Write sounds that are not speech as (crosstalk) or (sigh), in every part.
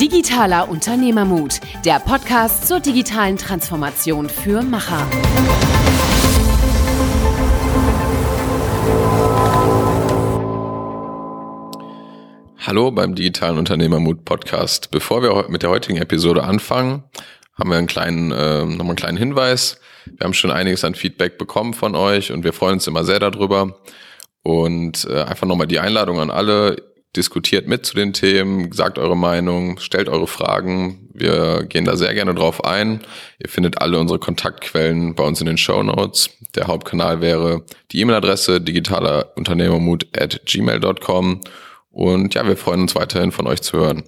Digitaler Unternehmermut, der Podcast zur digitalen Transformation für Macher. Hallo beim Digitalen Unternehmermut Podcast. Bevor wir mit der heutigen Episode anfangen, haben wir einen kleinen, äh, nochmal einen kleinen Hinweis. Wir haben schon einiges an Feedback bekommen von euch und wir freuen uns immer sehr darüber. Und äh, einfach nochmal die Einladung an alle, diskutiert mit zu den Themen, sagt eure Meinung, stellt eure Fragen. Wir gehen da sehr gerne drauf ein. Ihr findet alle unsere Kontaktquellen bei uns in den Show Notes. Der Hauptkanal wäre die E-Mail-Adresse digitaler at gmail.com. Und ja, wir freuen uns weiterhin von euch zu hören.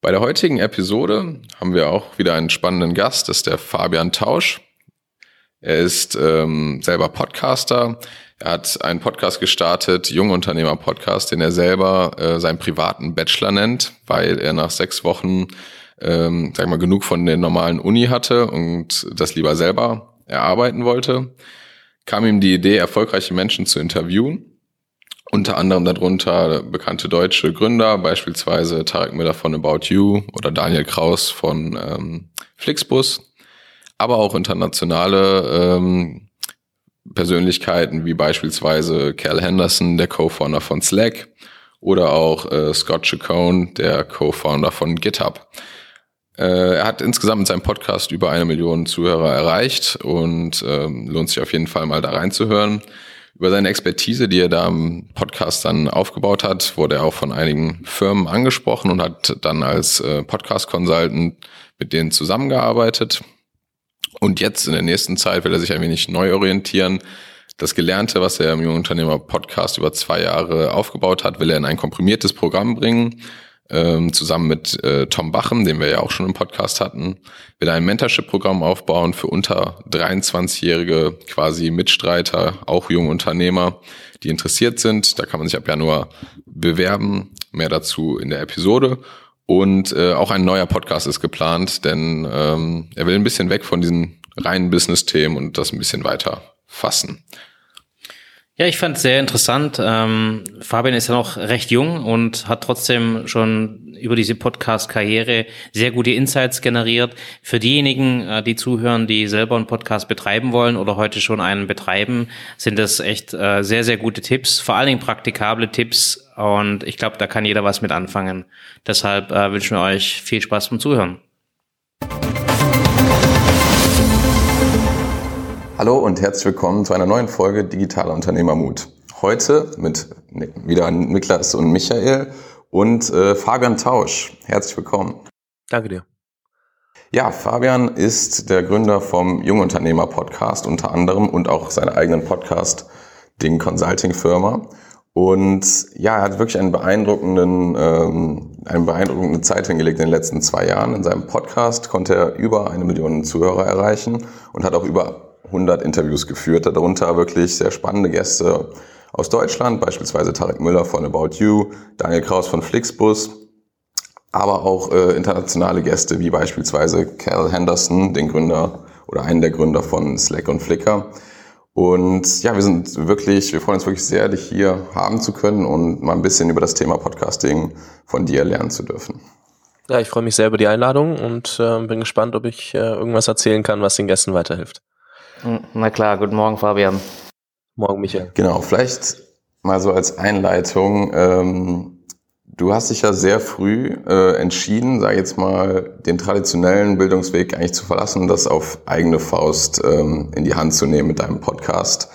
Bei der heutigen Episode haben wir auch wieder einen spannenden Gast, das ist der Fabian Tausch. Er ist ähm, selber Podcaster. Er hat einen Podcast gestartet, Jungunternehmer Podcast, den er selber äh, seinen privaten Bachelor nennt, weil er nach sechs Wochen, ähm, sag mal, genug von der normalen Uni hatte und das lieber selber erarbeiten wollte. Kam ihm die Idee, erfolgreiche Menschen zu interviewen unter anderem darunter bekannte deutsche Gründer, beispielsweise Tarek Miller von About You oder Daniel Kraus von ähm, Flixbus, aber auch internationale ähm, Persönlichkeiten wie beispielsweise Cal Henderson, der Co-Founder von Slack, oder auch äh, Scott Chacon, der Co-Founder von GitHub. Äh, er hat insgesamt mit seinem Podcast über eine Million Zuhörer erreicht und ähm, lohnt sich auf jeden Fall mal da reinzuhören. Über seine Expertise, die er da im Podcast dann aufgebaut hat, wurde er auch von einigen Firmen angesprochen und hat dann als äh, Podcast-Consultant mit denen zusammengearbeitet. Und jetzt in der nächsten Zeit will er sich ein wenig neu orientieren. Das Gelernte, was er im Jungunternehmer Podcast über zwei Jahre aufgebaut hat, will er in ein komprimiertes Programm bringen, ähm, zusammen mit äh, Tom Bachem, den wir ja auch schon im Podcast hatten, will ein Mentorship-Programm aufbauen für unter 23-jährige quasi Mitstreiter, auch junge Unternehmer, die interessiert sind. Da kann man sich ab Januar bewerben. Mehr dazu in der Episode. Und äh, auch ein neuer Podcast ist geplant, denn ähm, er will ein bisschen weg von diesen reinen Business-Themen und das ein bisschen weiter fassen. Ja, ich fand es sehr interessant. Ähm, Fabian ist ja noch recht jung und hat trotzdem schon über diese Podcast-Karriere sehr gute Insights generiert. Für diejenigen, äh, die zuhören, die selber einen Podcast betreiben wollen oder heute schon einen betreiben, sind das echt äh, sehr, sehr gute Tipps, vor allen Dingen praktikable Tipps. Und ich glaube, da kann jeder was mit anfangen. Deshalb äh, wünschen wir euch viel Spaß beim Zuhören. Hallo und herzlich willkommen zu einer neuen Folge Digitaler Unternehmermut. Heute mit wieder Niklas und Michael und äh, Fabian Tausch. Herzlich willkommen. Danke dir. Ja, Fabian ist der Gründer vom Jungunternehmer Podcast unter anderem und auch seiner eigenen Podcast Ding Consulting Firma. Und ja, er hat wirklich einen beeindruckenden, ähm, eine beeindruckende Zeit hingelegt in den letzten zwei Jahren. In seinem Podcast konnte er über eine Million Zuhörer erreichen und hat auch über 100 Interviews geführt, darunter wirklich sehr spannende Gäste aus Deutschland, beispielsweise Tarek Müller von About You, Daniel Kraus von Flixbus, aber auch äh, internationale Gäste wie beispielsweise Cal Henderson, den Gründer oder einen der Gründer von Slack und Flickr. Und ja, wir sind wirklich, wir freuen uns wirklich sehr, dich hier haben zu können und mal ein bisschen über das Thema Podcasting von dir lernen zu dürfen. Ja, ich freue mich sehr über die Einladung und äh, bin gespannt, ob ich äh, irgendwas erzählen kann, was den Gästen weiterhilft. Na klar, guten Morgen, Fabian. Morgen, Michael. Genau, vielleicht mal so als Einleitung. Ähm, du hast dich ja sehr früh äh, entschieden, sag jetzt mal, den traditionellen Bildungsweg eigentlich zu verlassen das auf eigene Faust ähm, in die Hand zu nehmen mit deinem Podcast.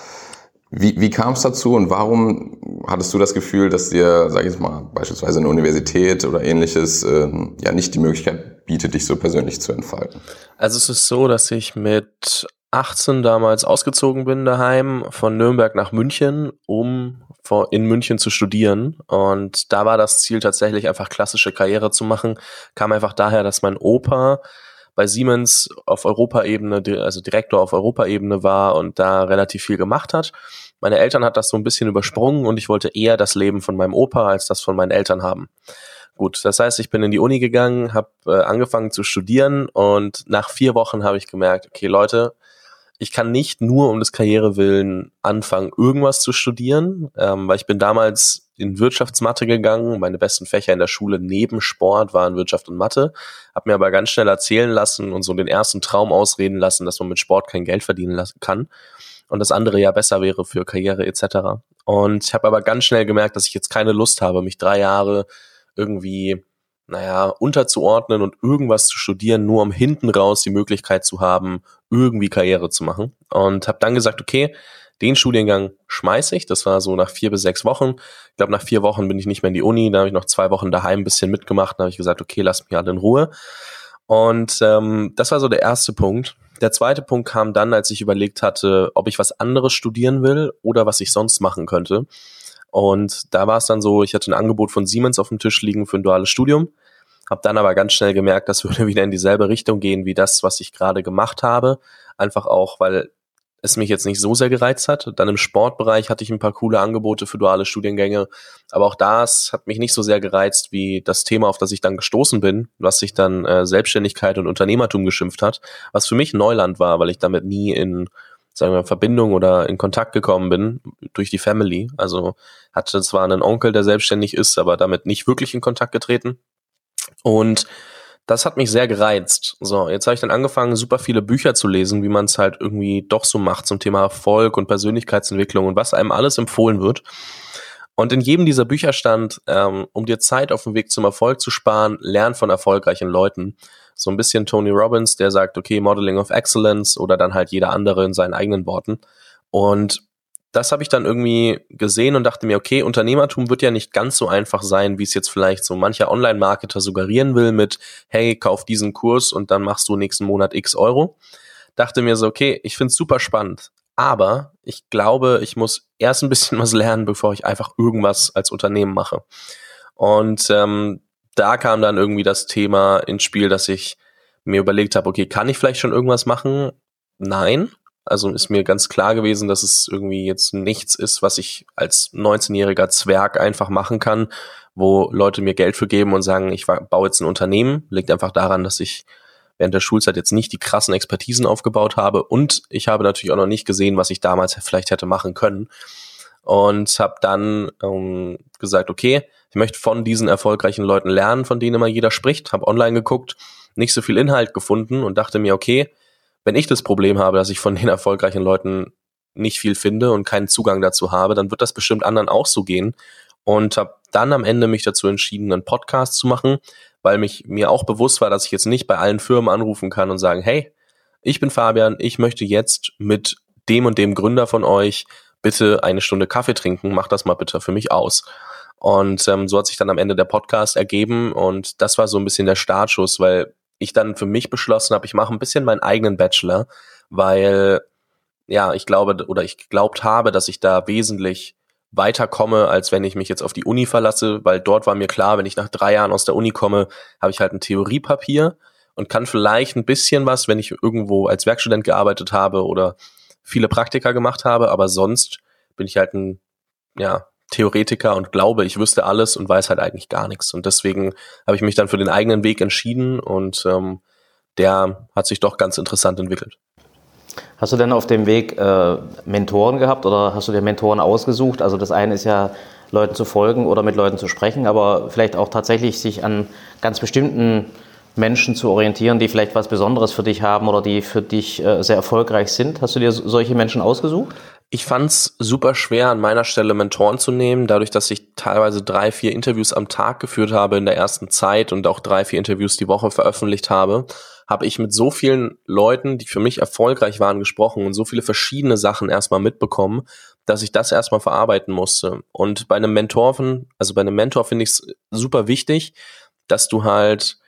Wie, wie kam es dazu und warum hattest du das Gefühl, dass dir, sag ich jetzt mal, beispielsweise eine Universität oder ähnliches äh, ja nicht die Möglichkeit bietet, dich so persönlich zu entfalten? Also es ist so, dass ich mit 18 damals ausgezogen bin daheim von Nürnberg nach München, um in München zu studieren. Und da war das Ziel tatsächlich einfach klassische Karriere zu machen. Kam einfach daher, dass mein Opa bei Siemens auf Europaebene, also Direktor auf Europaebene war und da relativ viel gemacht hat. Meine Eltern hat das so ein bisschen übersprungen und ich wollte eher das Leben von meinem Opa als das von meinen Eltern haben. Gut, das heißt, ich bin in die Uni gegangen, habe äh, angefangen zu studieren und nach vier Wochen habe ich gemerkt, okay Leute, ich kann nicht nur um des Karrierewillen anfangen, irgendwas zu studieren, ähm, weil ich bin damals in Wirtschaftsmathe gegangen. Meine besten Fächer in der Schule neben Sport waren Wirtschaft und Mathe. Hab mir aber ganz schnell erzählen lassen und so den ersten Traum ausreden lassen, dass man mit Sport kein Geld verdienen lassen kann und das andere ja besser wäre für Karriere etc. Und ich habe aber ganz schnell gemerkt, dass ich jetzt keine Lust habe, mich drei Jahre irgendwie naja, unterzuordnen und irgendwas zu studieren, nur um hinten raus die Möglichkeit zu haben, irgendwie Karriere zu machen. Und habe dann gesagt, okay, den Studiengang schmeiße ich. Das war so nach vier bis sechs Wochen. Ich glaube, nach vier Wochen bin ich nicht mehr in die Uni. Da habe ich noch zwei Wochen daheim ein bisschen mitgemacht. Da habe ich gesagt, okay, lass mich alle in Ruhe. Und ähm, das war so der erste Punkt. Der zweite Punkt kam dann, als ich überlegt hatte, ob ich was anderes studieren will oder was ich sonst machen könnte. Und da war es dann so, ich hatte ein Angebot von Siemens auf dem Tisch liegen für ein duales Studium, habe dann aber ganz schnell gemerkt, das würde (laughs) wieder in dieselbe Richtung gehen wie das, was ich gerade gemacht habe. Einfach auch, weil es mich jetzt nicht so sehr gereizt hat. Dann im Sportbereich hatte ich ein paar coole Angebote für duale Studiengänge, aber auch das hat mich nicht so sehr gereizt wie das Thema, auf das ich dann gestoßen bin, was sich dann äh, Selbstständigkeit und Unternehmertum geschimpft hat, was für mich Neuland war, weil ich damit nie in sagen wir Verbindung oder in Kontakt gekommen bin durch die Family. Also hatte zwar einen Onkel, der selbstständig ist, aber damit nicht wirklich in Kontakt getreten. Und das hat mich sehr gereizt. So, jetzt habe ich dann angefangen, super viele Bücher zu lesen, wie man es halt irgendwie doch so macht zum Thema Erfolg und Persönlichkeitsentwicklung und was einem alles empfohlen wird. Und in jedem dieser Bücher stand, ähm, um dir Zeit auf dem Weg zum Erfolg zu sparen, lern von erfolgreichen Leuten. So ein bisschen Tony Robbins, der sagt, okay, Modeling of Excellence oder dann halt jeder andere in seinen eigenen Worten. Und das habe ich dann irgendwie gesehen und dachte mir, okay, Unternehmertum wird ja nicht ganz so einfach sein, wie es jetzt vielleicht so mancher Online-Marketer suggerieren will mit, hey, kauf diesen Kurs und dann machst du nächsten Monat x Euro. Dachte mir so, okay, ich find's super spannend, aber ich glaube, ich muss erst ein bisschen (laughs) was lernen, bevor ich einfach irgendwas als Unternehmen mache. Und ähm, da kam dann irgendwie das Thema ins Spiel, dass ich mir überlegt habe, okay, kann ich vielleicht schon irgendwas machen? Nein, also ist mir ganz klar gewesen, dass es irgendwie jetzt nichts ist, was ich als 19-jähriger Zwerg einfach machen kann, wo Leute mir Geld für geben und sagen, ich baue jetzt ein Unternehmen. Liegt einfach daran, dass ich während der Schulzeit jetzt nicht die krassen Expertisen aufgebaut habe und ich habe natürlich auch noch nicht gesehen, was ich damals vielleicht hätte machen können. Und habe dann ähm, gesagt, okay, ich möchte von diesen erfolgreichen Leuten lernen, von denen immer jeder spricht. Habe online geguckt, nicht so viel Inhalt gefunden und dachte mir, okay, wenn ich das Problem habe, dass ich von den (laughs) erfolgreichen Leuten nicht viel finde und keinen Zugang dazu habe, dann wird das bestimmt anderen auch so gehen. Und habe dann am Ende mich dazu entschieden, einen Podcast zu machen, weil mich mir auch bewusst war, dass ich jetzt nicht bei allen Firmen anrufen kann und sagen, hey, ich bin Fabian, ich möchte jetzt mit dem und dem Gründer von euch bitte eine Stunde Kaffee trinken, mach das mal bitte für mich aus. Und ähm, so hat sich dann am Ende der Podcast ergeben und das war so ein bisschen der Startschuss, weil ich dann für mich beschlossen habe, ich mache ein bisschen meinen eigenen Bachelor, weil ja, ich glaube oder ich geglaubt habe, dass ich da wesentlich weiterkomme, als wenn ich mich jetzt auf die Uni verlasse, weil dort war mir klar, wenn ich nach drei Jahren aus der Uni komme, habe ich halt ein Theoriepapier und kann vielleicht ein bisschen was, wenn ich irgendwo als Werkstudent gearbeitet habe oder viele Praktika gemacht habe, aber sonst bin ich halt ein ja, Theoretiker und glaube, ich wüsste alles und weiß halt eigentlich gar nichts. Und deswegen habe ich mich dann für den eigenen Weg entschieden und ähm, der hat sich doch ganz interessant entwickelt. Hast du denn auf dem Weg äh, Mentoren gehabt oder hast du dir Mentoren ausgesucht? Also das eine ist ja, Leuten zu folgen oder mit Leuten zu sprechen, aber vielleicht auch tatsächlich sich an ganz bestimmten Menschen zu orientieren, die vielleicht was Besonderes für dich haben oder die für dich äh, sehr erfolgreich sind. Hast du dir solche Menschen ausgesucht? Ich fand's super schwer, an meiner Stelle Mentoren zu nehmen, dadurch, dass ich teilweise drei, vier Interviews am Tag geführt habe in der ersten Zeit und auch drei, vier Interviews die Woche veröffentlicht habe, habe ich mit so vielen Leuten, die für mich erfolgreich waren, gesprochen und so viele verschiedene Sachen erstmal mitbekommen, dass ich das erstmal verarbeiten musste. Und bei einem Mentor, also bei einem Mentor finde ich es super wichtig, dass du halt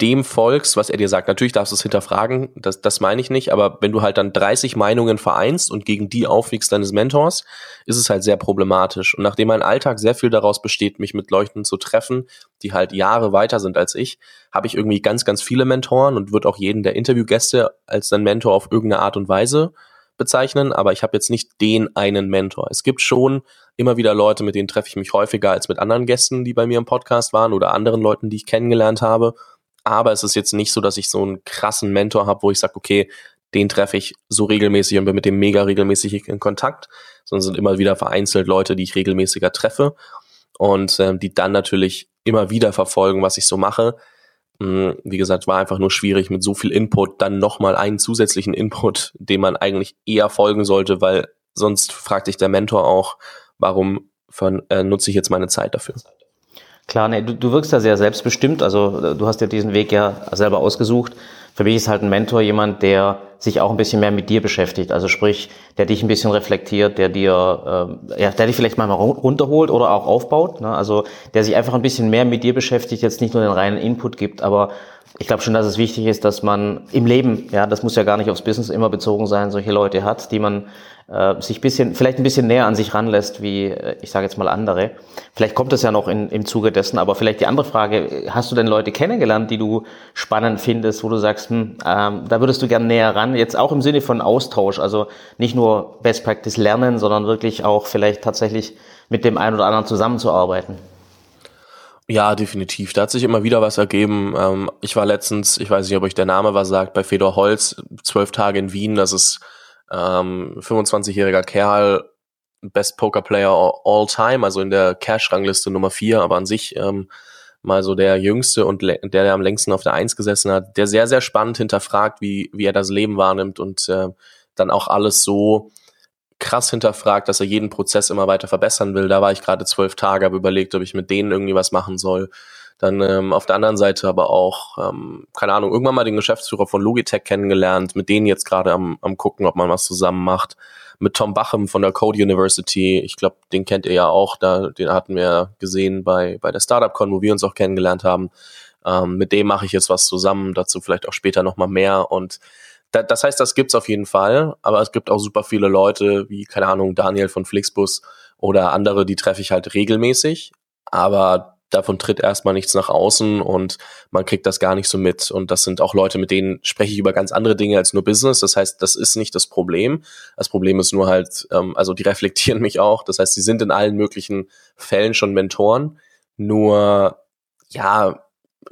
dem folgst, was er dir sagt. Natürlich darfst du es hinterfragen, das, das meine ich nicht, aber wenn du halt dann 30 Meinungen vereinst und gegen die aufwiegst deines Mentors, ist es halt sehr problematisch. Und nachdem mein Alltag sehr viel daraus besteht, mich mit Leuchten zu treffen, die halt Jahre weiter sind als ich, habe ich irgendwie ganz, ganz viele Mentoren und würde auch jeden der Interviewgäste als sein Mentor auf irgendeine Art und Weise bezeichnen, aber ich habe jetzt nicht den einen Mentor. Es gibt schon immer wieder Leute, mit denen treffe ich mich häufiger als mit anderen Gästen, die bei mir im Podcast waren oder anderen Leuten, die ich kennengelernt habe aber es ist jetzt nicht so, dass ich so einen krassen Mentor habe, wo ich sage, okay, den treffe ich so regelmäßig und bin mit dem mega regelmäßig in Kontakt, sondern sind immer wieder vereinzelt Leute, die ich regelmäßiger treffe. und ähm, die dann natürlich immer wieder verfolgen, was ich so mache. Hm, wie gesagt, war einfach nur schwierig mit so viel Input, dann nochmal einen zusätzlichen Input, dem man eigentlich eher folgen sollte, weil sonst fragt dich der Mentor auch, warum von, äh, nutze ich jetzt meine Zeit dafür. Klar, nee, du, du wirkst da sehr selbstbestimmt, also du hast ja diesen Weg ja selber ausgesucht. Für mich ist halt ein Mentor jemand, der sich auch ein bisschen mehr mit dir beschäftigt. Also sprich, der dich ein bisschen reflektiert, der dir, äh, ja, der dich vielleicht manchmal runterholt oder auch aufbaut. Ne? Also der sich einfach ein bisschen mehr mit dir beschäftigt, jetzt nicht nur den reinen Input gibt, aber ich glaube schon, dass es wichtig ist, dass man im Leben, ja, das muss ja gar nicht aufs Business immer bezogen sein, solche Leute hat, die man äh, sich bisschen, vielleicht ein bisschen näher an sich ranlässt, wie äh, ich sage jetzt mal andere. Vielleicht kommt es ja noch in, im Zuge dessen, aber vielleicht die andere Frage, hast du denn Leute kennengelernt, die du spannend findest, wo du sagst, hm, ähm, da würdest du gern näher ran, jetzt auch im Sinne von Austausch, also nicht nur Best Practice lernen, sondern wirklich auch vielleicht tatsächlich mit dem einen oder anderen zusammenzuarbeiten? Ja, definitiv. Da hat sich immer wieder was ergeben. Ähm, ich war letztens, ich weiß nicht, ob euch der Name was sagt, bei Fedor Holz, zwölf Tage in Wien. Das ist ähm, 25-jähriger Kerl, Best Poker Player all time, also in der Cash-Rangliste Nummer vier, aber an sich ähm, mal so der Jüngste und der, der am längsten auf der Eins gesessen hat, der sehr, sehr spannend hinterfragt, wie, wie er das Leben wahrnimmt und äh, dann auch alles so krass hinterfragt, dass er jeden Prozess immer weiter verbessern will. Da war ich gerade zwölf Tage, habe überlegt, ob ich mit denen irgendwie was machen soll. Dann ähm, auf der anderen Seite aber auch, ähm, keine Ahnung, irgendwann mal den Geschäftsführer von Logitech kennengelernt, mit denen jetzt gerade am, am gucken, ob man was zusammen macht. Mit Tom Bachem von der Code University, ich glaube, den kennt ihr ja auch, da, den hatten wir gesehen bei, bei der Startup-Con, wo wir uns auch kennengelernt haben. Ähm, mit dem mache ich jetzt was zusammen, dazu vielleicht auch später nochmal mehr. Und da, das heißt, das gibt's auf jeden Fall, aber es gibt auch super viele Leute, wie, keine Ahnung, Daniel von Flixbus oder andere, die treffe ich halt regelmäßig. Aber davon tritt erstmal nichts nach außen und man kriegt das gar nicht so mit. Und das sind auch Leute, mit denen spreche ich über ganz andere Dinge als nur Business. Das heißt, das ist nicht das Problem. Das Problem ist nur halt, ähm, also die (laughs) reflektieren mich auch. Das heißt, sie sind in allen möglichen Fällen schon Mentoren. Nur, ja,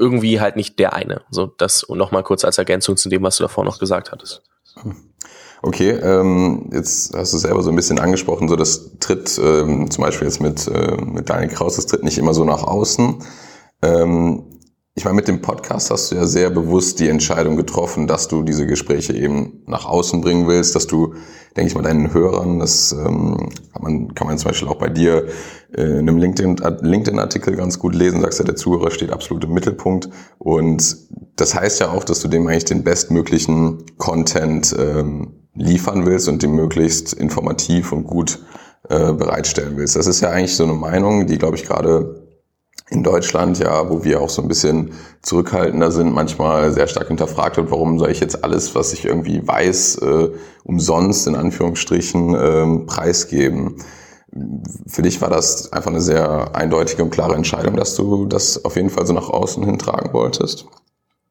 irgendwie halt nicht der eine. So, das nochmal kurz als Ergänzung zu dem, was du davor noch gesagt hattest. Okay, ähm, jetzt hast du selber so ein bisschen angesprochen, so das tritt ähm, zum Beispiel jetzt mit, äh, mit Daniel Kraus, das tritt nicht immer so nach außen. Ähm, ich meine, mit dem Podcast hast du ja sehr bewusst die Entscheidung getroffen, dass du diese Gespräche eben nach außen bringen willst, dass du, denke ich mal, deinen Hörern, das ähm, kann, man, kann man zum Beispiel auch bei dir äh, in einem LinkedIn-Artikel LinkedIn ganz gut lesen, sagst ja, der Zuhörer steht absolut im Mittelpunkt. Und das heißt ja auch, dass du dem eigentlich den bestmöglichen Content ähm, liefern willst und die möglichst informativ und gut äh, bereitstellen willst. Das ist ja eigentlich so eine Meinung, die, glaube ich, gerade in Deutschland, ja, wo wir auch so ein bisschen zurückhaltender sind, manchmal sehr stark hinterfragt wird, warum soll ich jetzt alles, was ich irgendwie weiß, äh, umsonst in Anführungsstrichen äh, preisgeben. Für dich war das einfach eine sehr eindeutige und klare Entscheidung, dass du das auf jeden Fall so nach außen hintragen wolltest?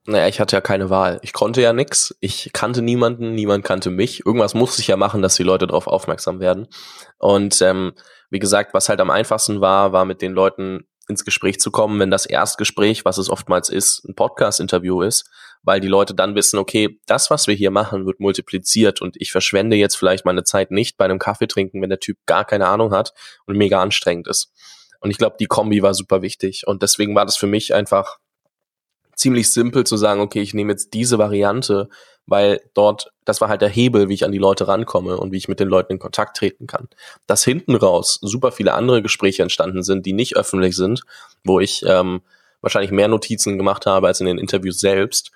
Naja, ich hatte ja keine Wahl. Ich konnte ja nix. Ich kannte niemanden, niemand kannte mich. Irgendwas musste ich ja machen, dass die Leute darauf aufmerksam werden. Und ähm, wie gesagt, was halt am einfachsten war, war mit den Leuten ins Gespräch zu kommen, wenn das Erstgespräch, was es oftmals ist, ein Podcast-Interview ist, weil die Leute dann wissen, okay, das, was wir hier machen, wird multipliziert und ich verschwende jetzt vielleicht meine Zeit nicht bei einem Kaffee trinken, wenn der Typ gar keine Ahnung hat und mega anstrengend ist. Und ich glaube, die Kombi war super wichtig und deswegen war das für mich einfach ziemlich simpel zu sagen, okay, ich nehme jetzt diese Variante, weil dort, das war halt der Hebel, wie ich an die Leute rankomme und wie ich mit den Leuten in Kontakt treten kann. Dass hinten raus super viele andere Gespräche entstanden sind, die nicht öffentlich sind, wo ich ähm, wahrscheinlich mehr Notizen gemacht habe als in den Interviews selbst,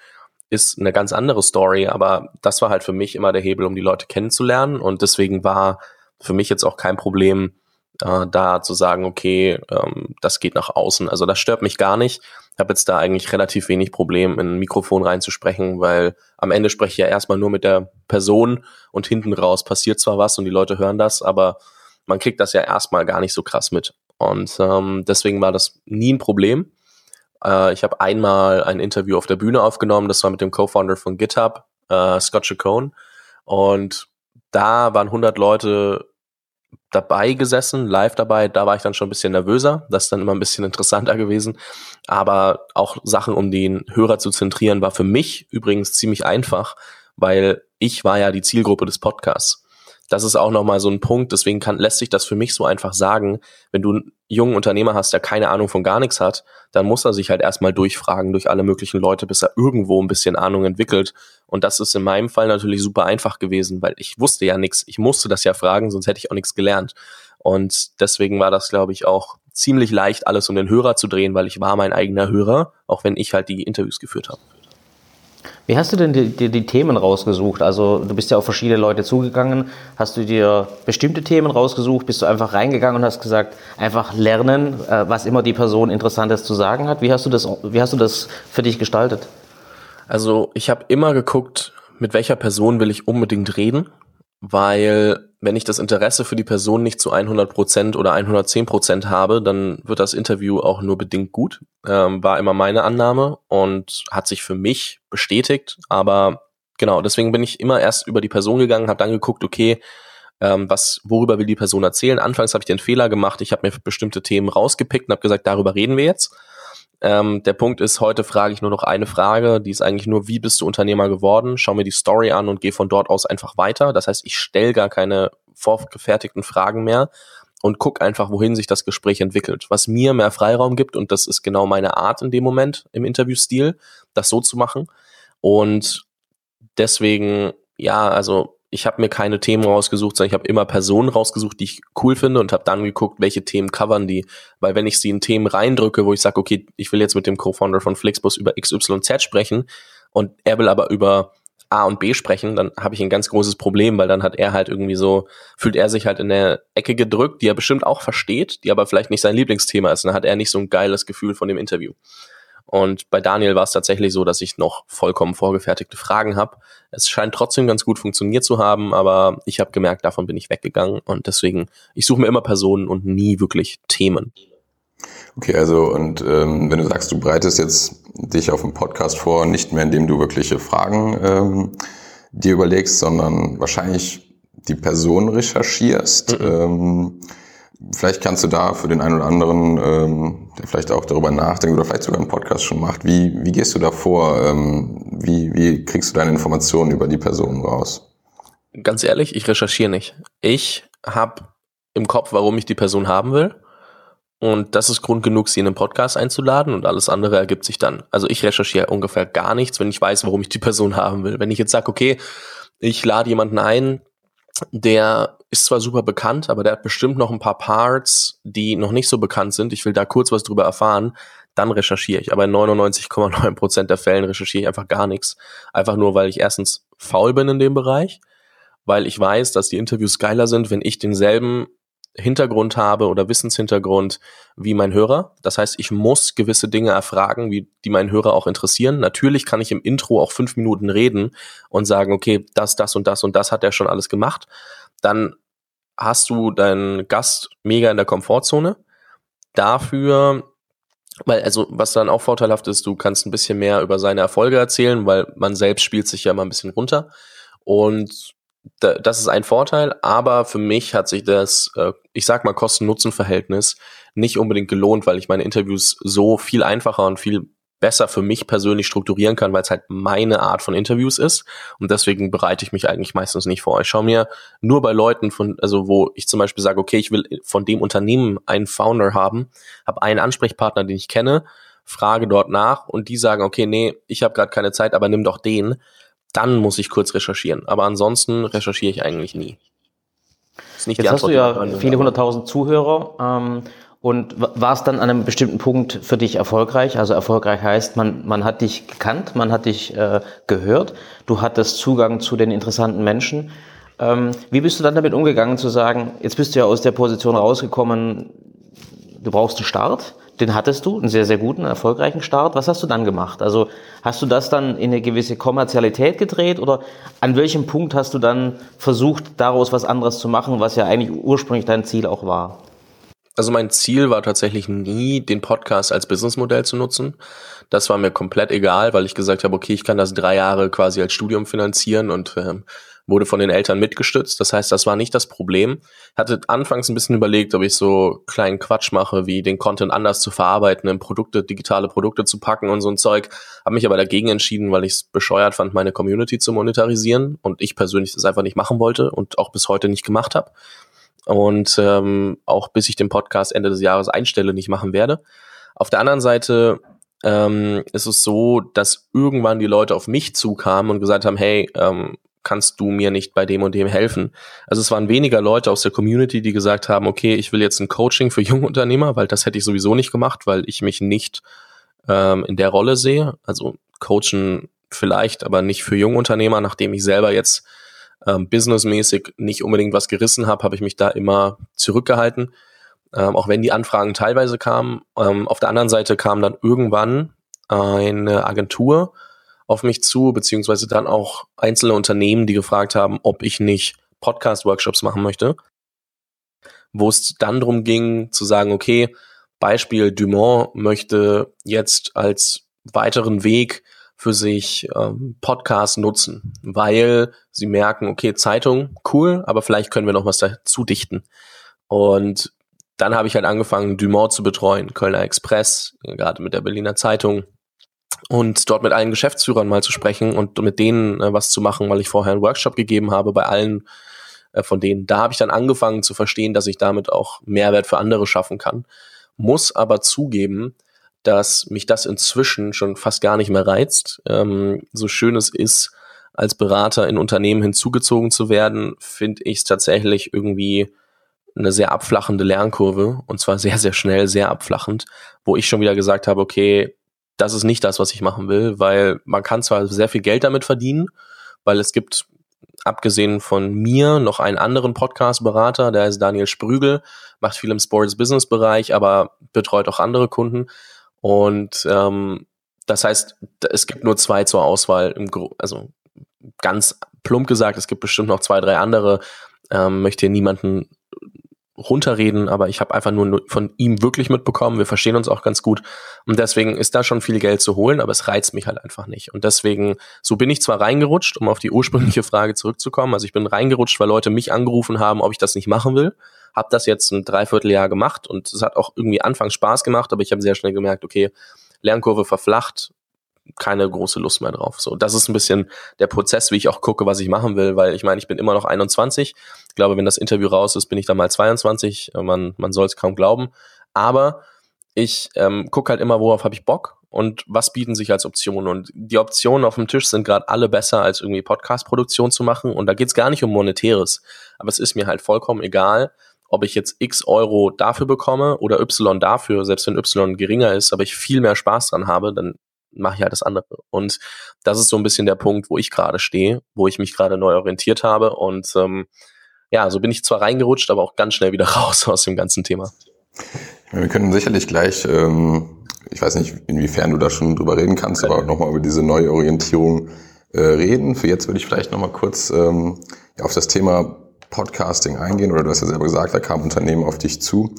ist eine ganz andere Story, aber das war halt für mich immer der Hebel, um die Leute kennenzulernen und deswegen war für mich jetzt auch kein Problem, äh, da zu sagen, okay, ähm, das geht nach außen. Also das stört mich gar nicht. Ich habe jetzt da eigentlich relativ wenig Problem, in ein Mikrofon reinzusprechen, weil am Ende spreche ich ja erstmal nur mit der Person und hinten raus passiert zwar was und die Leute hören das, aber man kriegt das ja erstmal gar nicht so krass mit. Und ähm, deswegen war das nie ein Problem. Äh, ich habe einmal ein Interview auf der Bühne aufgenommen, das war mit dem Co-Founder von GitHub, äh, Scott Chacon. Und da waren 100 Leute dabei gesessen, live dabei. Da war ich dann schon ein bisschen nervöser. Das ist dann immer ein bisschen (laughs) interessanter gewesen. Aber auch Sachen, um den Hörer zu zentrieren, war für mich übrigens ziemlich einfach, weil ich war ja die Zielgruppe des Podcasts. Das ist auch nochmal so ein Punkt, deswegen kann, lässt sich das für mich so einfach sagen, wenn du einen jungen Unternehmer hast, der keine Ahnung von gar nichts hat, dann muss er sich halt erstmal durchfragen durch alle möglichen Leute, bis er irgendwo ein bisschen Ahnung entwickelt. Und das ist in meinem Fall natürlich super einfach gewesen, weil ich wusste ja nichts. Ich musste das ja fragen, sonst hätte ich auch nichts gelernt. Und deswegen war das, glaube ich, auch ziemlich leicht, alles um den Hörer zu drehen, weil ich war mein eigener Hörer, auch wenn ich halt die Interviews geführt habe. Wie hast du denn die, die, die, Themen rausgesucht? Also du bist ja auf verschiedene Leute zugegangen. Hast du dir bestimmte Themen rausgesucht? Bist du einfach reingegangen und hast gesagt, einfach lernen, äh, was immer die Person Interessantes zu sagen hat? Wie hast du das, wie hast du das für dich gestaltet? Also ich habe immer geguckt, mit welcher Person will ich unbedingt reden, weil wenn ich das Interesse für die Person nicht zu 100 Prozent oder 110 Prozent habe, dann wird das Interview auch nur bedingt gut. Ähm, war immer meine Annahme und hat sich für mich bestätigt. Aber genau, deswegen bin ich immer erst über die Person gegangen, habe dann geguckt, okay, ähm, was, worüber will die Person erzählen? Anfangs habe ich den Fehler gemacht, ich habe mir bestimmte Themen rausgepickt und habe gesagt, darüber reden wir jetzt. Ähm, der Punkt ist, heute frage ich nur noch eine Frage, die ist eigentlich nur, wie bist du Unternehmer geworden? Schau mir die Story an und gehe von dort aus einfach weiter. Das heißt, ich stelle gar keine vorgefertigten Fragen mehr und guck einfach, wohin sich das Gespräch entwickelt. Was mir mehr Freiraum gibt, und das ist genau meine Art in dem Moment im Interviewstil, das so zu machen. Und deswegen, ja, also ich habe mir keine Themen rausgesucht, sondern ich habe immer Personen rausgesucht, die ich cool finde und habe dann geguckt, welche Themen covern die. Weil wenn ich sie in Themen reindrücke, wo ich sage, okay, ich will jetzt mit dem Co-Founder von Flixbus über XYZ sprechen und er will aber über A und B sprechen, dann habe ich ein ganz großes Problem, weil dann hat er halt irgendwie so, fühlt er sich halt in der Ecke gedrückt, die er bestimmt auch versteht, die aber vielleicht nicht sein Lieblingsthema ist. Dann hat er nicht so ein geiles Gefühl von dem Interview. Und bei Daniel war es tatsächlich so, dass ich noch vollkommen vorgefertigte Fragen habe. Es scheint trotzdem ganz gut funktioniert zu haben, aber ich habe gemerkt, davon bin ich weggegangen und deswegen, ich suche mir immer Personen und nie wirklich Themen. Okay, also und ähm, wenn du sagst, du bereitest jetzt dich auf einen Podcast vor, nicht mehr indem du wirkliche Fragen ähm, dir überlegst, sondern wahrscheinlich die Person recherchierst. Mhm. Ähm, Vielleicht kannst du da für den einen oder anderen, ähm, der vielleicht auch darüber nachdenkt oder vielleicht sogar einen Podcast schon macht, wie, wie gehst du da vor? Ähm, wie, wie kriegst du deine Informationen über die Person raus? Ganz ehrlich, ich recherchiere nicht. Ich habe im Kopf, warum ich die Person haben will. Und das ist Grund genug, sie in einen Podcast einzuladen und alles andere ergibt sich dann. Also ich recherchiere ungefähr gar nichts, wenn ich weiß, warum ich die Person (laughs) haben will. Wenn ich jetzt sage, okay, ich lade jemanden ein, der ist zwar super bekannt, aber der hat bestimmt noch ein paar Parts, die noch nicht so bekannt sind. Ich will da kurz was drüber erfahren. Dann recherchiere ich. Aber in 99,9 Prozent der Fällen recherchiere ich einfach gar nichts. Einfach nur, weil ich erstens faul bin in dem Bereich, weil ich weiß, dass die Interviews geiler sind, wenn ich denselben Hintergrund habe oder Wissenshintergrund wie mein Hörer. Das heißt, ich muss gewisse Dinge erfragen, wie die meinen Hörer auch interessieren. Natürlich kann ich im Intro auch fünf Minuten reden und sagen, okay, das, das und das und das hat er schon alles gemacht. Dann hast du deinen Gast mega in der Komfortzone. Dafür, weil, also, was dann auch vorteilhaft ist, du kannst ein bisschen mehr über seine Erfolge erzählen, weil man selbst spielt sich ja immer ein bisschen runter. Und das ist ein Vorteil, aber für mich hat sich das, äh, ich sag mal, Kosten-Nutzen-Verhältnis nicht unbedingt gelohnt, weil ich meine Interviews so viel einfacher und viel besser für mich persönlich strukturieren kann, weil es halt meine Art von Interviews ist. Und deswegen bereite ich mich eigentlich meistens nicht vor. Ich schaue mir nur bei Leuten von, also wo ich zum Beispiel sage, okay, ich will von dem Unternehmen einen Founder haben, habe einen Ansprechpartner, den ich kenne, frage dort nach und die sagen, okay, nee, ich habe gerade keine Zeit, aber nimm doch den dann muss ich kurz recherchieren. Aber ansonsten recherchiere ich eigentlich nie. Ist nicht Jetzt hast du ja viele hunderttausend Zuhörer. Ähm, und war es dann an einem bestimmten Punkt für dich erfolgreich? Also erfolgreich heißt, man, man hat dich gekannt, man hat dich äh, gehört, du hattest Zugang zu den interessanten Menschen. Ähm, wie bist du dann damit umgegangen zu sagen, jetzt bist du ja aus der Position rausgekommen, du brauchst einen Start den hattest du, einen sehr, sehr guten, erfolgreichen Start. Was hast du dann gemacht? Also hast du das dann in eine gewisse Kommerzialität gedreht oder an welchem Punkt hast du dann versucht, daraus was anderes zu machen, was ja eigentlich ursprünglich dein Ziel auch war? Also mein Ziel war tatsächlich nie, den Podcast als Businessmodell zu nutzen. Das war mir komplett egal, weil ich gesagt habe, okay, ich kann das drei Jahre quasi als Studium finanzieren und ähm, wurde von den Eltern mitgestützt. Das heißt, das war nicht das Problem. Hatte anfangs ein bisschen überlegt, ob ich so kleinen Quatsch mache, wie den Content anders zu verarbeiten, in Produkte, digitale Produkte zu packen und so ein Zeug. Habe mich aber dagegen entschieden, weil ich es bescheuert fand, meine Community zu monetarisieren und ich persönlich das einfach nicht machen wollte und auch bis heute nicht gemacht habe. Und ähm, auch bis ich den Podcast Ende des Jahres einstelle, nicht machen werde. Auf der anderen Seite ähm, ist es so, dass irgendwann die Leute auf mich zukamen und gesagt haben, hey, ähm, kannst du mir nicht bei dem und dem helfen? Also es waren weniger Leute aus der Community, die gesagt haben, okay, ich will jetzt ein Coaching für junge Unternehmer, weil das hätte ich sowieso nicht gemacht, weil ich mich nicht ähm, in der Rolle sehe. Also coachen vielleicht, aber nicht für junge Unternehmer, nachdem ich selber jetzt ähm, businessmäßig nicht unbedingt was gerissen habe, habe ich mich da immer zurückgehalten ähm, auch wenn die Anfragen teilweise kamen. Ähm, auf der anderen Seite kam dann irgendwann eine Agentur auf mich zu, beziehungsweise dann auch einzelne Unternehmen, die gefragt haben, ob ich nicht Podcast-Workshops machen möchte, wo es dann darum ging zu sagen, okay, Beispiel Dumont möchte jetzt als weiteren Weg für sich ähm, Podcast nutzen, weil sie merken, okay, Zeitung, cool, aber vielleicht können wir noch was dazu dichten. Und dann habe ich halt angefangen, Dumont zu betreuen, Kölner Express, gerade mit der Berliner Zeitung und dort mit allen Geschäftsführern mal zu sprechen und mit denen äh, was zu machen, weil ich vorher einen Workshop gegeben habe bei allen äh, von denen. Da habe ich dann angefangen zu verstehen, dass ich damit auch Mehrwert für andere schaffen kann. Muss aber zugeben, dass mich das inzwischen schon fast gar nicht mehr reizt. Ähm, so schön es ist, als Berater in Unternehmen hinzugezogen zu werden, finde ich es tatsächlich irgendwie eine sehr abflachende Lernkurve und zwar (laughs) sehr, sehr schnell, sehr abflachend, wo ich schon wieder gesagt habe, okay, das ist nicht das, was ich machen will, weil man kann zwar sehr viel Geld damit verdienen, weil es gibt, abgesehen von mir, noch einen anderen Podcast-Berater, der heißt Daniel Sprügel, macht viel im Sports-Business-Bereich, aber betreut auch andere Kunden. Und ähm, das heißt, es gibt nur zwei zur Auswahl, im Gro also ganz plump gesagt, es gibt bestimmt noch zwei, drei andere. Ähm, möchte niemanden runterreden, aber ich habe einfach nur von ihm wirklich mitbekommen. Wir verstehen uns auch ganz gut. Und deswegen ist da schon viel Geld zu holen, aber es reizt mich halt einfach nicht. Und deswegen, so bin ich zwar reingerutscht, um auf die ursprüngliche (laughs) Frage zurückzukommen. Also ich bin reingerutscht, weil Leute mich angerufen haben, ob ich das nicht machen will. Hab das jetzt ein Dreivierteljahr gemacht und es hat auch irgendwie anfangs Spaß gemacht, aber ich habe sehr schnell gemerkt, okay, Lernkurve verflacht, keine große Lust mehr drauf. So, das ist ein bisschen der Prozess, wie ich auch gucke, was ich machen will, weil ich meine, ich bin immer noch 21. Ich glaube, wenn das Interview raus ist, bin ich dann mal 22. Man, man soll es kaum glauben. Aber ich ähm, gucke halt immer, worauf habe ich Bock und was bieten sich als Optionen. Und die Optionen auf dem Tisch sind gerade alle besser, als irgendwie Podcast-Produktion zu machen. Und da geht es gar nicht um Monetäres. Aber es ist mir halt vollkommen egal, ob ich jetzt x Euro dafür bekomme oder y dafür, selbst wenn y geringer ist, aber ich viel mehr Spaß dran habe, dann mache ich halt das andere. Und das ist so ein bisschen der Punkt, wo ich gerade stehe, wo ich mich gerade neu orientiert habe. Und ähm, ja, so bin ich zwar reingerutscht, aber auch ganz schnell wieder (laughs) raus aus dem ganzen Thema. Wir können sicherlich gleich, ähm, ich weiß nicht, inwiefern du da schon drüber reden kannst, aber nochmal über diese neue Orientierung äh, reden. Für jetzt würde ich vielleicht nochmal kurz ähm, ja, auf das Thema Podcasting eingehen, oder du hast ja selber gesagt, da kamen Unternehmen auf dich zu,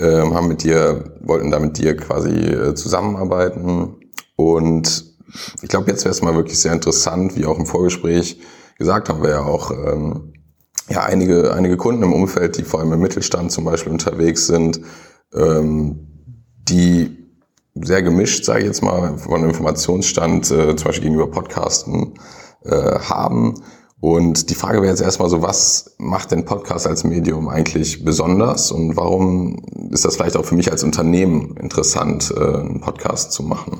ähm, haben mit dir, wollten da mit dir quasi äh, zusammenarbeiten. Und ich glaube, jetzt wäre es mal wirklich sehr interessant, wie auch im Vorgespräch gesagt haben wir ja auch, ähm, ja, einige, einige Kunden im Umfeld, die vor allem im Mittelstand zum Beispiel unterwegs sind, ähm, die sehr gemischt, sage ich jetzt mal, von Informationsstand, äh, zum Beispiel gegenüber Podcasten äh, haben. Und die Frage wäre jetzt erstmal so, was macht denn Podcast als Medium eigentlich besonders und warum ist das vielleicht auch für mich als Unternehmen interessant, äh, einen Podcast zu machen?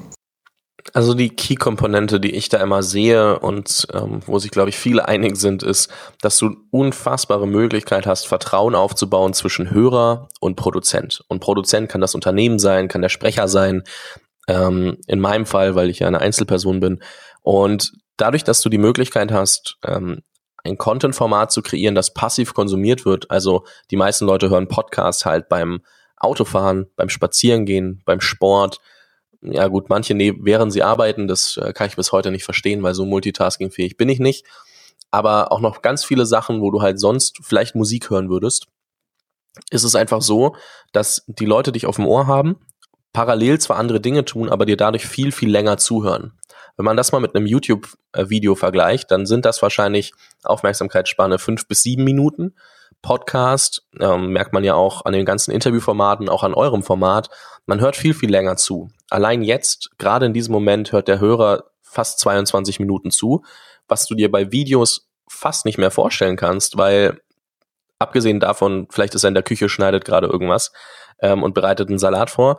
Also die Key-Komponente, die ich da immer sehe und ähm, wo sich, glaube ich, viele einig sind, ist, dass du unfassbare Möglichkeit hast, Vertrauen aufzubauen zwischen Hörer und Produzent. Und Produzent kann das Unternehmen sein, kann der Sprecher sein, ähm, in meinem Fall, weil ich ja eine Einzelperson bin. Und dadurch, dass du die Möglichkeit hast, ähm, ein Content-Format zu kreieren, das passiv konsumiert wird, also die meisten Leute hören Podcasts halt beim Autofahren, beim Spazierengehen, beim Sport, ja gut, manche ne während sie arbeiten, das äh, kann ich bis heute nicht verstehen, weil so multitaskingfähig bin ich nicht. Aber auch noch ganz viele Sachen, wo du halt sonst vielleicht Musik hören würdest, ist es einfach so, dass die Leute dich auf dem Ohr haben, parallel zwar andere Dinge tun, aber dir dadurch viel, viel länger zuhören. Wenn man das mal mit einem YouTube-Video vergleicht, dann sind das wahrscheinlich Aufmerksamkeitsspanne fünf bis sieben Minuten. Podcast ähm, merkt man ja auch an den ganzen Interviewformaten, auch an eurem Format. Man hört viel, viel länger zu. Allein jetzt, gerade in diesem Moment, hört der Hörer fast 22 Minuten zu, was du dir bei Videos fast nicht mehr vorstellen kannst, weil abgesehen davon, vielleicht ist er in der Küche, schneidet gerade irgendwas ähm, und bereitet einen Salat vor.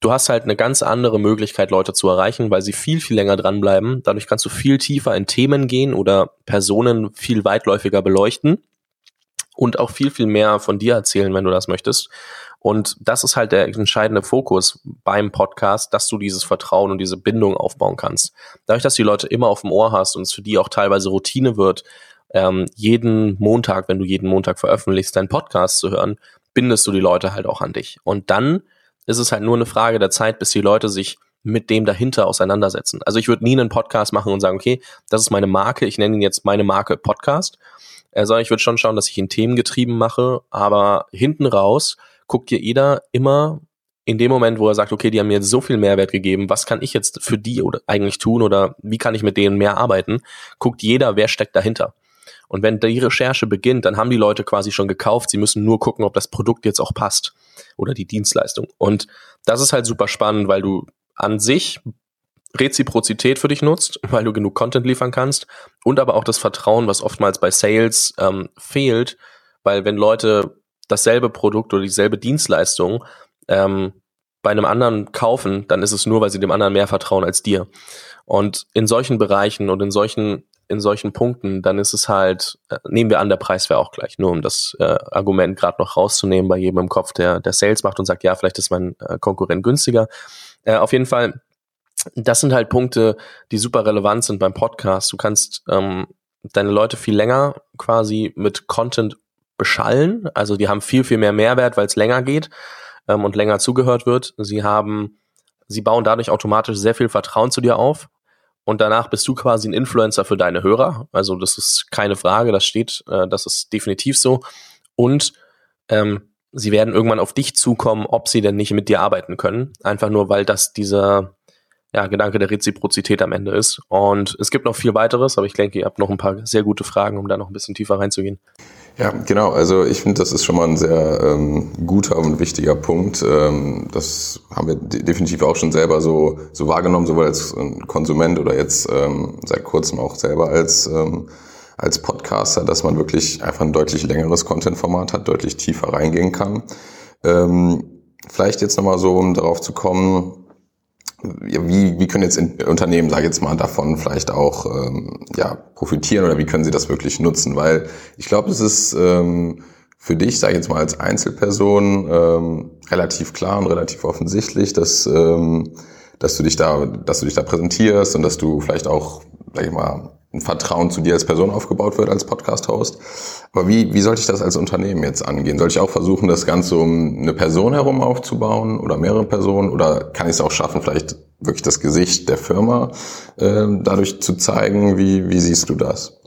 Du hast halt eine ganz andere Möglichkeit, Leute zu erreichen, weil sie viel, viel länger dranbleiben. Dadurch kannst du viel tiefer in Themen gehen oder Personen viel weitläufiger beleuchten und auch viel, viel mehr von dir erzählen, wenn du das möchtest. Und das ist halt der entscheidende Fokus beim Podcast, dass du dieses Vertrauen und diese Bindung aufbauen kannst. Dadurch, dass du die Leute immer auf dem Ohr hast und es für die auch teilweise Routine wird, ähm, jeden Montag, wenn du jeden Montag veröffentlichst, deinen Podcast zu hören, bindest du die Leute halt auch an dich. Und dann ist es halt nur eine Frage der Zeit, bis die Leute sich mit dem dahinter auseinandersetzen. Also ich würde nie einen Podcast machen und sagen, okay, das ist meine Marke, ich nenne ihn jetzt meine Marke Podcast, äh, sondern ich würde schon schauen, dass ich ihn themengetrieben mache, aber hinten raus guckt dir jeder immer in dem Moment, wo er sagt, okay, die haben mir jetzt so viel Mehrwert gegeben, was kann ich jetzt für die oder eigentlich tun oder wie kann ich mit denen mehr arbeiten, guckt jeder, wer steckt dahinter. Und wenn die Recherche beginnt, dann haben die Leute quasi schon gekauft. Sie müssen nur gucken, ob das Produkt jetzt auch passt oder die Dienstleistung. Und das ist halt super spannend, weil du an sich Reziprozität für dich nutzt, weil du genug Content liefern kannst und aber auch das Vertrauen, was oftmals bei Sales ähm, fehlt, weil wenn Leute dasselbe Produkt oder dieselbe Dienstleistung ähm, bei einem anderen kaufen, dann ist es nur, weil sie dem anderen mehr vertrauen als dir. Und in solchen Bereichen und in solchen in solchen Punkten, dann ist es halt, äh, nehmen wir an, der Preis wäre auch gleich, nur um das äh, Argument gerade noch rauszunehmen bei jedem im Kopf, der, der Sales macht und sagt, ja, vielleicht ist mein äh, Konkurrent günstiger. Äh, auf jeden Fall, das sind halt Punkte, die super relevant sind beim Podcast. Du kannst ähm, deine Leute viel länger quasi mit Content beschallen. Also die haben viel, viel mehr Mehrwert, weil es länger geht ähm, und länger zugehört wird. Sie haben, sie bauen dadurch automatisch sehr viel Vertrauen zu dir auf und danach bist du quasi ein Influencer für deine Hörer. Also das ist keine Frage, das steht, äh, das ist definitiv so. Und ähm, sie werden irgendwann auf dich zukommen, ob sie denn nicht mit dir arbeiten können. Einfach nur, weil das dieser ja, Gedanke der Reziprozität am Ende ist. Und es gibt noch viel weiteres, aber ich denke, ihr habt noch ein paar sehr gute Fragen, um da noch ein bisschen tiefer reinzugehen. Ja, genau. Also ich finde, das ist schon mal ein sehr ähm, guter und wichtiger Punkt. Ähm, das haben wir de definitiv auch schon selber so, so wahrgenommen, sowohl als Konsument oder jetzt ähm, seit kurzem auch selber als, ähm, als Podcaster, dass man wirklich einfach ein deutlich längeres Content-Format hat, deutlich tiefer reingehen kann. Ähm, vielleicht jetzt nochmal so, um darauf zu kommen, wie, wie können jetzt Unternehmen, sage ich jetzt mal, davon vielleicht auch ähm, ja, profitieren oder wie können sie das wirklich nutzen? Weil ich glaube, es ist ähm, für dich, sage ich jetzt mal als Einzelperson, ähm, relativ klar und relativ offensichtlich, dass, ähm, dass du dich da, dass du dich da präsentierst und dass du vielleicht auch, sag ich mal, ein Vertrauen zu dir als Person aufgebaut wird als Podcast-Host. Aber wie, wie sollte ich das als Unternehmen jetzt angehen? Soll ich auch versuchen, das Ganze um eine Person herum aufzubauen oder mehrere Personen? Oder kann ich es auch schaffen, vielleicht wirklich das Gesicht der Firma äh, dadurch zu zeigen? Wie, wie siehst du das?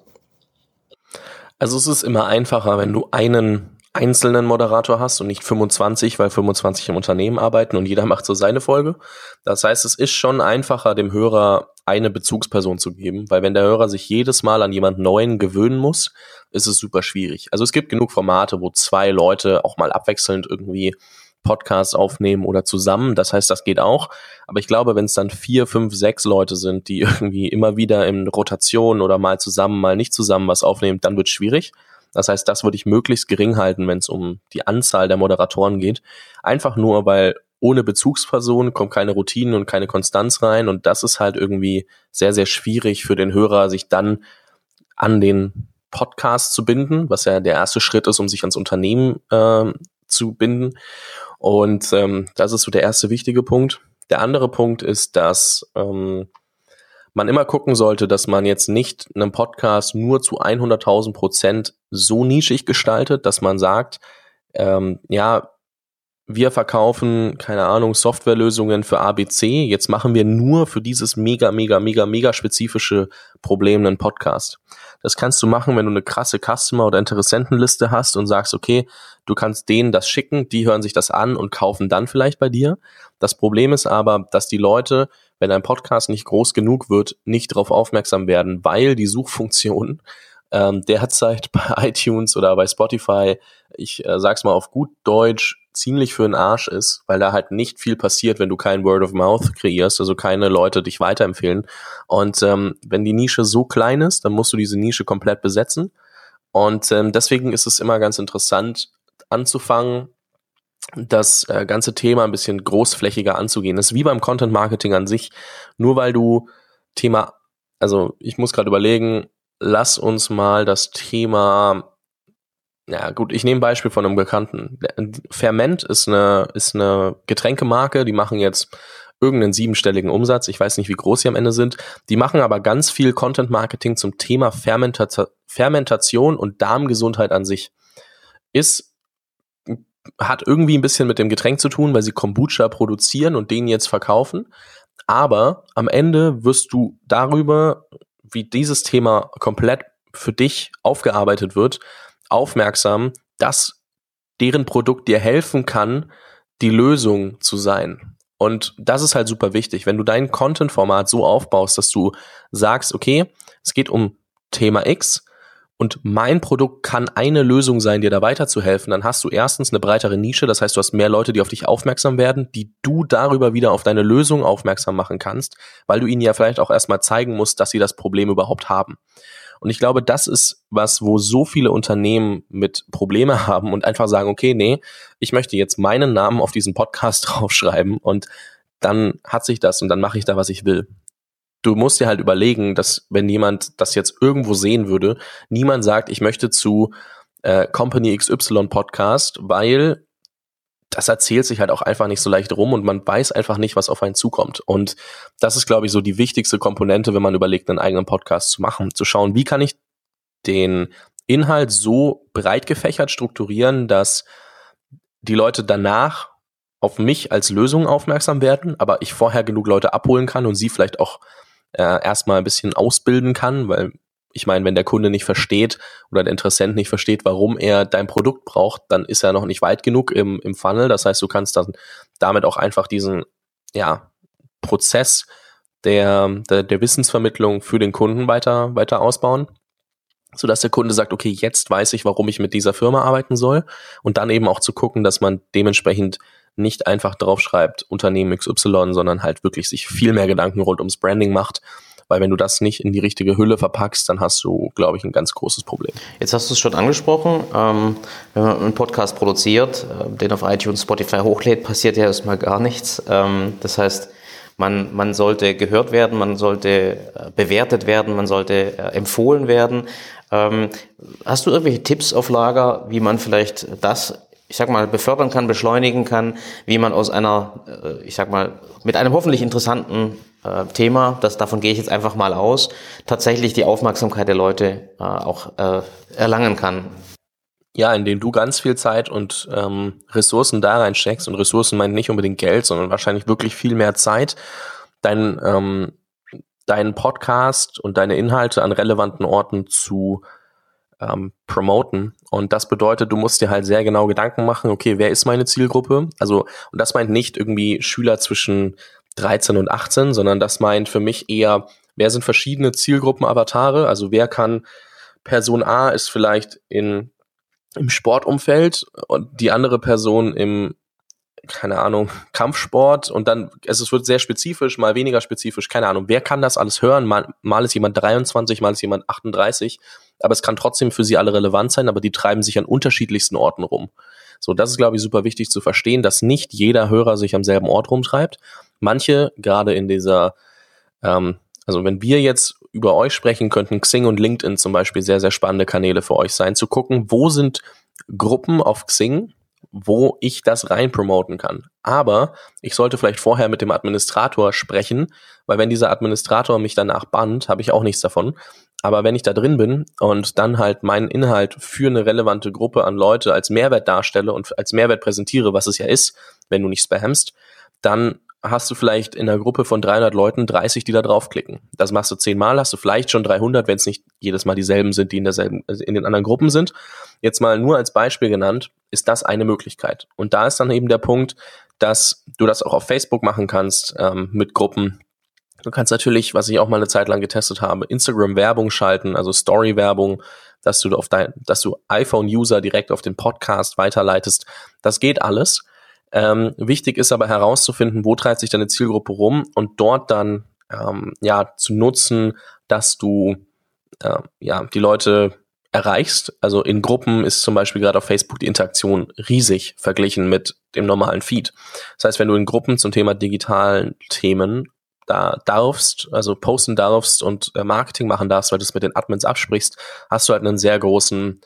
Also es ist immer einfacher, wenn du einen einzelnen Moderator hast und nicht 25, weil 25 im Unternehmen arbeiten und jeder (laughs) macht so seine Folge. Das heißt, es ist schon einfacher, dem Hörer eine Bezugsperson zu geben, weil wenn der Hörer sich jedes Mal an jemand Neuen gewöhnen muss, ist es super schwierig. Also es gibt genug Formate, wo zwei Leute auch mal abwechselnd irgendwie Podcasts aufnehmen oder zusammen. Das heißt, das geht auch. Aber ich glaube, wenn es dann vier, fünf, sechs Leute sind, die (laughs) irgendwie immer wieder in Rotation oder mal zusammen, mal nicht zusammen was aufnehmen, dann wird es schwierig. Das heißt, das würde ich möglichst gering halten, wenn es um die Anzahl der Moderatoren geht. Einfach nur, weil ohne Bezugsperson kommt keine Routine und keine Konstanz rein. Und das ist halt irgendwie sehr, sehr schwierig für den Hörer, sich dann an den Podcast zu binden, was ja der erste Schritt ist, um sich ans Unternehmen äh, zu binden. Und ähm, das ist so der erste wichtige Punkt. Der andere Punkt ist, dass ähm, man immer gucken sollte, dass man jetzt nicht einen Podcast nur zu 100.000 Prozent so nischig gestaltet, dass man sagt, ähm, ja, wir verkaufen, keine Ahnung, Softwarelösungen für ABC. Jetzt machen wir nur für dieses mega, mega, mega, mega spezifische Problem einen Podcast. Das kannst du machen, wenn du eine krasse Customer- oder Interessentenliste hast und sagst, okay, du kannst denen das schicken, die hören sich das an und kaufen dann vielleicht bei dir. Das Problem ist aber, dass die Leute, wenn ein Podcast nicht groß genug wird, nicht darauf aufmerksam werden, weil die Suchfunktion ähm, derzeit (laughs) bei iTunes oder bei Spotify, ich äh, sag's mal auf gut Deutsch, ziemlich für den Arsch ist, weil da halt nicht viel passiert, wenn du kein Word of Mouth kreierst, also keine Leute dich weiterempfehlen. Und ähm, wenn die Nische so klein ist, dann musst du diese Nische komplett besetzen. Und ähm, deswegen ist es immer ganz interessant anzufangen, das äh, ganze Thema ein bisschen großflächiger anzugehen. Das ist wie beim Content Marketing an sich. Nur weil du Thema, also ich muss gerade überlegen, lass uns mal das Thema ja, gut, ich nehme ein Beispiel von einem Bekannten. Ferment ist eine, ist eine Getränkemarke, die machen jetzt irgendeinen siebenstelligen Umsatz. Ich weiß nicht, wie groß sie am Ende sind. Die machen aber ganz viel Content Marketing zum Thema Fermenta Fermentation und Darmgesundheit an sich. Ist, hat irgendwie ein bisschen mit dem Getränk zu tun, weil sie Kombucha produzieren und den jetzt verkaufen. Aber am Ende wirst du darüber, wie dieses Thema komplett für dich aufgearbeitet wird, aufmerksam, dass deren Produkt dir helfen kann, die Lösung zu sein. Und das ist halt super wichtig. Wenn du dein Content-Format so aufbaust, dass du sagst, okay, es geht um Thema X und mein Produkt kann eine Lösung sein, dir da weiterzuhelfen, dann hast du erstens eine breitere Nische, das heißt, du hast mehr Leute, die auf dich aufmerksam werden, die du darüber wieder auf deine Lösung aufmerksam machen kannst, weil du ihnen ja vielleicht auch erstmal zeigen musst, dass sie das Problem überhaupt haben. Und ich glaube, das ist was, wo so viele Unternehmen mit Probleme (laughs) haben und einfach sagen, okay, nee, ich möchte jetzt meinen Namen auf diesen Podcast (laughs) draufschreiben und dann hat sich das und dann mache ich da, was ich will. Du musst dir halt überlegen, dass wenn jemand das jetzt irgendwo sehen würde, niemand sagt, ich möchte zu äh, Company XY Podcast, weil das erzählt sich halt auch einfach nicht so leicht rum und man weiß einfach nicht, was auf einen zukommt. Und das ist, glaube ich, so die wichtigste Komponente, wenn man überlegt, einen eigenen Podcast zu machen, zu schauen, wie kann ich den Inhalt so breit gefächert strukturieren, dass die Leute danach auf mich als Lösung aufmerksam werden, aber ich vorher genug Leute abholen kann und sie vielleicht auch äh, erstmal ein bisschen ausbilden kann, weil ich meine, wenn der Kunde nicht versteht oder der Interessent nicht versteht, warum er dein Produkt braucht, dann ist er noch nicht weit genug im, im Funnel. Das heißt, du kannst dann damit auch einfach diesen ja, Prozess der, der, der Wissensvermittlung für den Kunden weiter, weiter ausbauen, sodass der Kunde sagt, okay, jetzt weiß ich, warum ich mit dieser Firma arbeiten soll. Und dann eben auch zu gucken, dass man dementsprechend nicht einfach draufschreibt, Unternehmen XY, sondern halt wirklich sich viel mehr Gedanken rund ums Branding macht weil wenn du das nicht in die richtige Hülle verpackst, dann hast du, glaube ich, ein ganz großes Problem. Jetzt hast du es schon angesprochen, ähm, wenn man einen Podcast produziert, äh, den auf iTunes, Spotify hochlädt, passiert ja erstmal gar nichts. Ähm, das heißt, man, man sollte gehört werden, man sollte äh, bewertet werden, man sollte äh, empfohlen werden. Ähm, hast du irgendwelche Tipps auf Lager, wie man vielleicht das ich sag mal, befördern kann, beschleunigen kann, wie man aus einer, äh, ich sag mal, mit einem hoffentlich interessanten äh, Thema, das davon gehe ich jetzt einfach mal aus, tatsächlich die Aufmerksamkeit der Leute äh, auch äh, erlangen kann. Ja, indem du ganz viel Zeit und ähm, Ressourcen da reinsteckst und Ressourcen meint nicht unbedingt Geld, sondern wahrscheinlich wirklich viel mehr Zeit, dein, ähm, deinen Podcast und deine Inhalte an relevanten Orten zu ähm, promoten. Und das bedeutet, du musst dir halt sehr genau Gedanken machen, okay, wer ist meine Zielgruppe? Also, und das meint nicht irgendwie Schüler zwischen 13 und 18, sondern das meint für mich eher, wer sind verschiedene Zielgruppen-Avatare? Also wer kann Person A ist vielleicht in, im Sportumfeld und die andere Person im keine Ahnung, (laughs) Kampfsport und dann, also es wird sehr spezifisch, mal weniger spezifisch, keine Ahnung, wer kann das alles hören? Mal, mal ist jemand 23, mal ist jemand 38, aber es kann trotzdem für sie alle relevant sein, aber die treiben sich an unterschiedlichsten Orten rum. So, das ist, glaube ich, super wichtig zu verstehen, dass nicht jeder Hörer sich am selben Ort rumtreibt. Manche, gerade in dieser, ähm, also wenn wir jetzt über euch sprechen, könnten Xing und LinkedIn zum Beispiel sehr, sehr spannende Kanäle für euch sein, zu gucken, wo sind Gruppen auf Xing, wo ich das rein promoten kann. Aber ich sollte vielleicht vorher mit dem Administrator sprechen, weil wenn dieser Administrator mich danach bannt, habe ich auch nichts davon. Aber wenn ich da drin bin und dann halt meinen Inhalt für eine relevante Gruppe an Leute als Mehrwert darstelle und als Mehrwert präsentiere, was es ja ist, wenn du nicht spammst, dann hast du vielleicht in einer Gruppe von 300 Leuten 30, die da draufklicken. Das machst du zehnmal, hast du vielleicht schon 300, wenn es nicht jedes Mal dieselben sind, die in derselben, also in den anderen Gruppen sind. Jetzt mal nur als Beispiel genannt, ist das eine Möglichkeit. Und da ist dann eben der Punkt, dass du das auch auf Facebook machen kannst ähm, mit Gruppen. Du kannst natürlich, was ich auch mal eine Zeit lang getestet habe, Instagram-Werbung schalten, also Story-Werbung, dass du auf dein, dass du iPhone-User direkt auf den Podcast weiterleitest. Das geht alles. Ähm, wichtig ist aber herauszufinden, wo treibt sich deine Zielgruppe rum und dort dann ähm, ja zu nutzen, dass du äh, ja die Leute erreichst. Also in Gruppen ist zum Beispiel gerade auf Facebook die Interaktion riesig verglichen mit dem normalen Feed. Das heißt, wenn du in Gruppen zum Thema digitalen Themen da darfst, also posten darfst und äh, Marketing machen darfst, weil du es mit den Admins absprichst, hast du halt einen sehr großen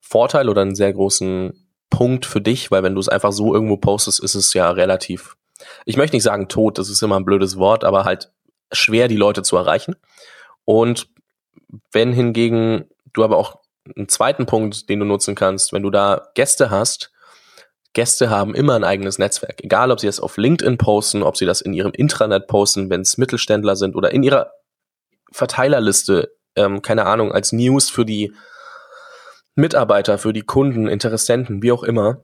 Vorteil oder einen sehr großen Punkt für dich, weil wenn du es einfach so irgendwo postest, ist es ja relativ, ich möchte nicht sagen tot, das ist immer ein blödes Wort, aber halt schwer, die Leute zu erreichen. Und wenn hingegen du aber auch einen zweiten Punkt, den du nutzen kannst, wenn du da Gäste hast, Gäste haben immer ein eigenes Netzwerk. Egal, ob sie das auf LinkedIn posten, ob sie das in ihrem Intranet posten, wenn es Mittelständler sind oder in ihrer Verteilerliste, ähm, keine Ahnung, als News für die Mitarbeiter, für die Kunden, Interessenten, wie auch immer.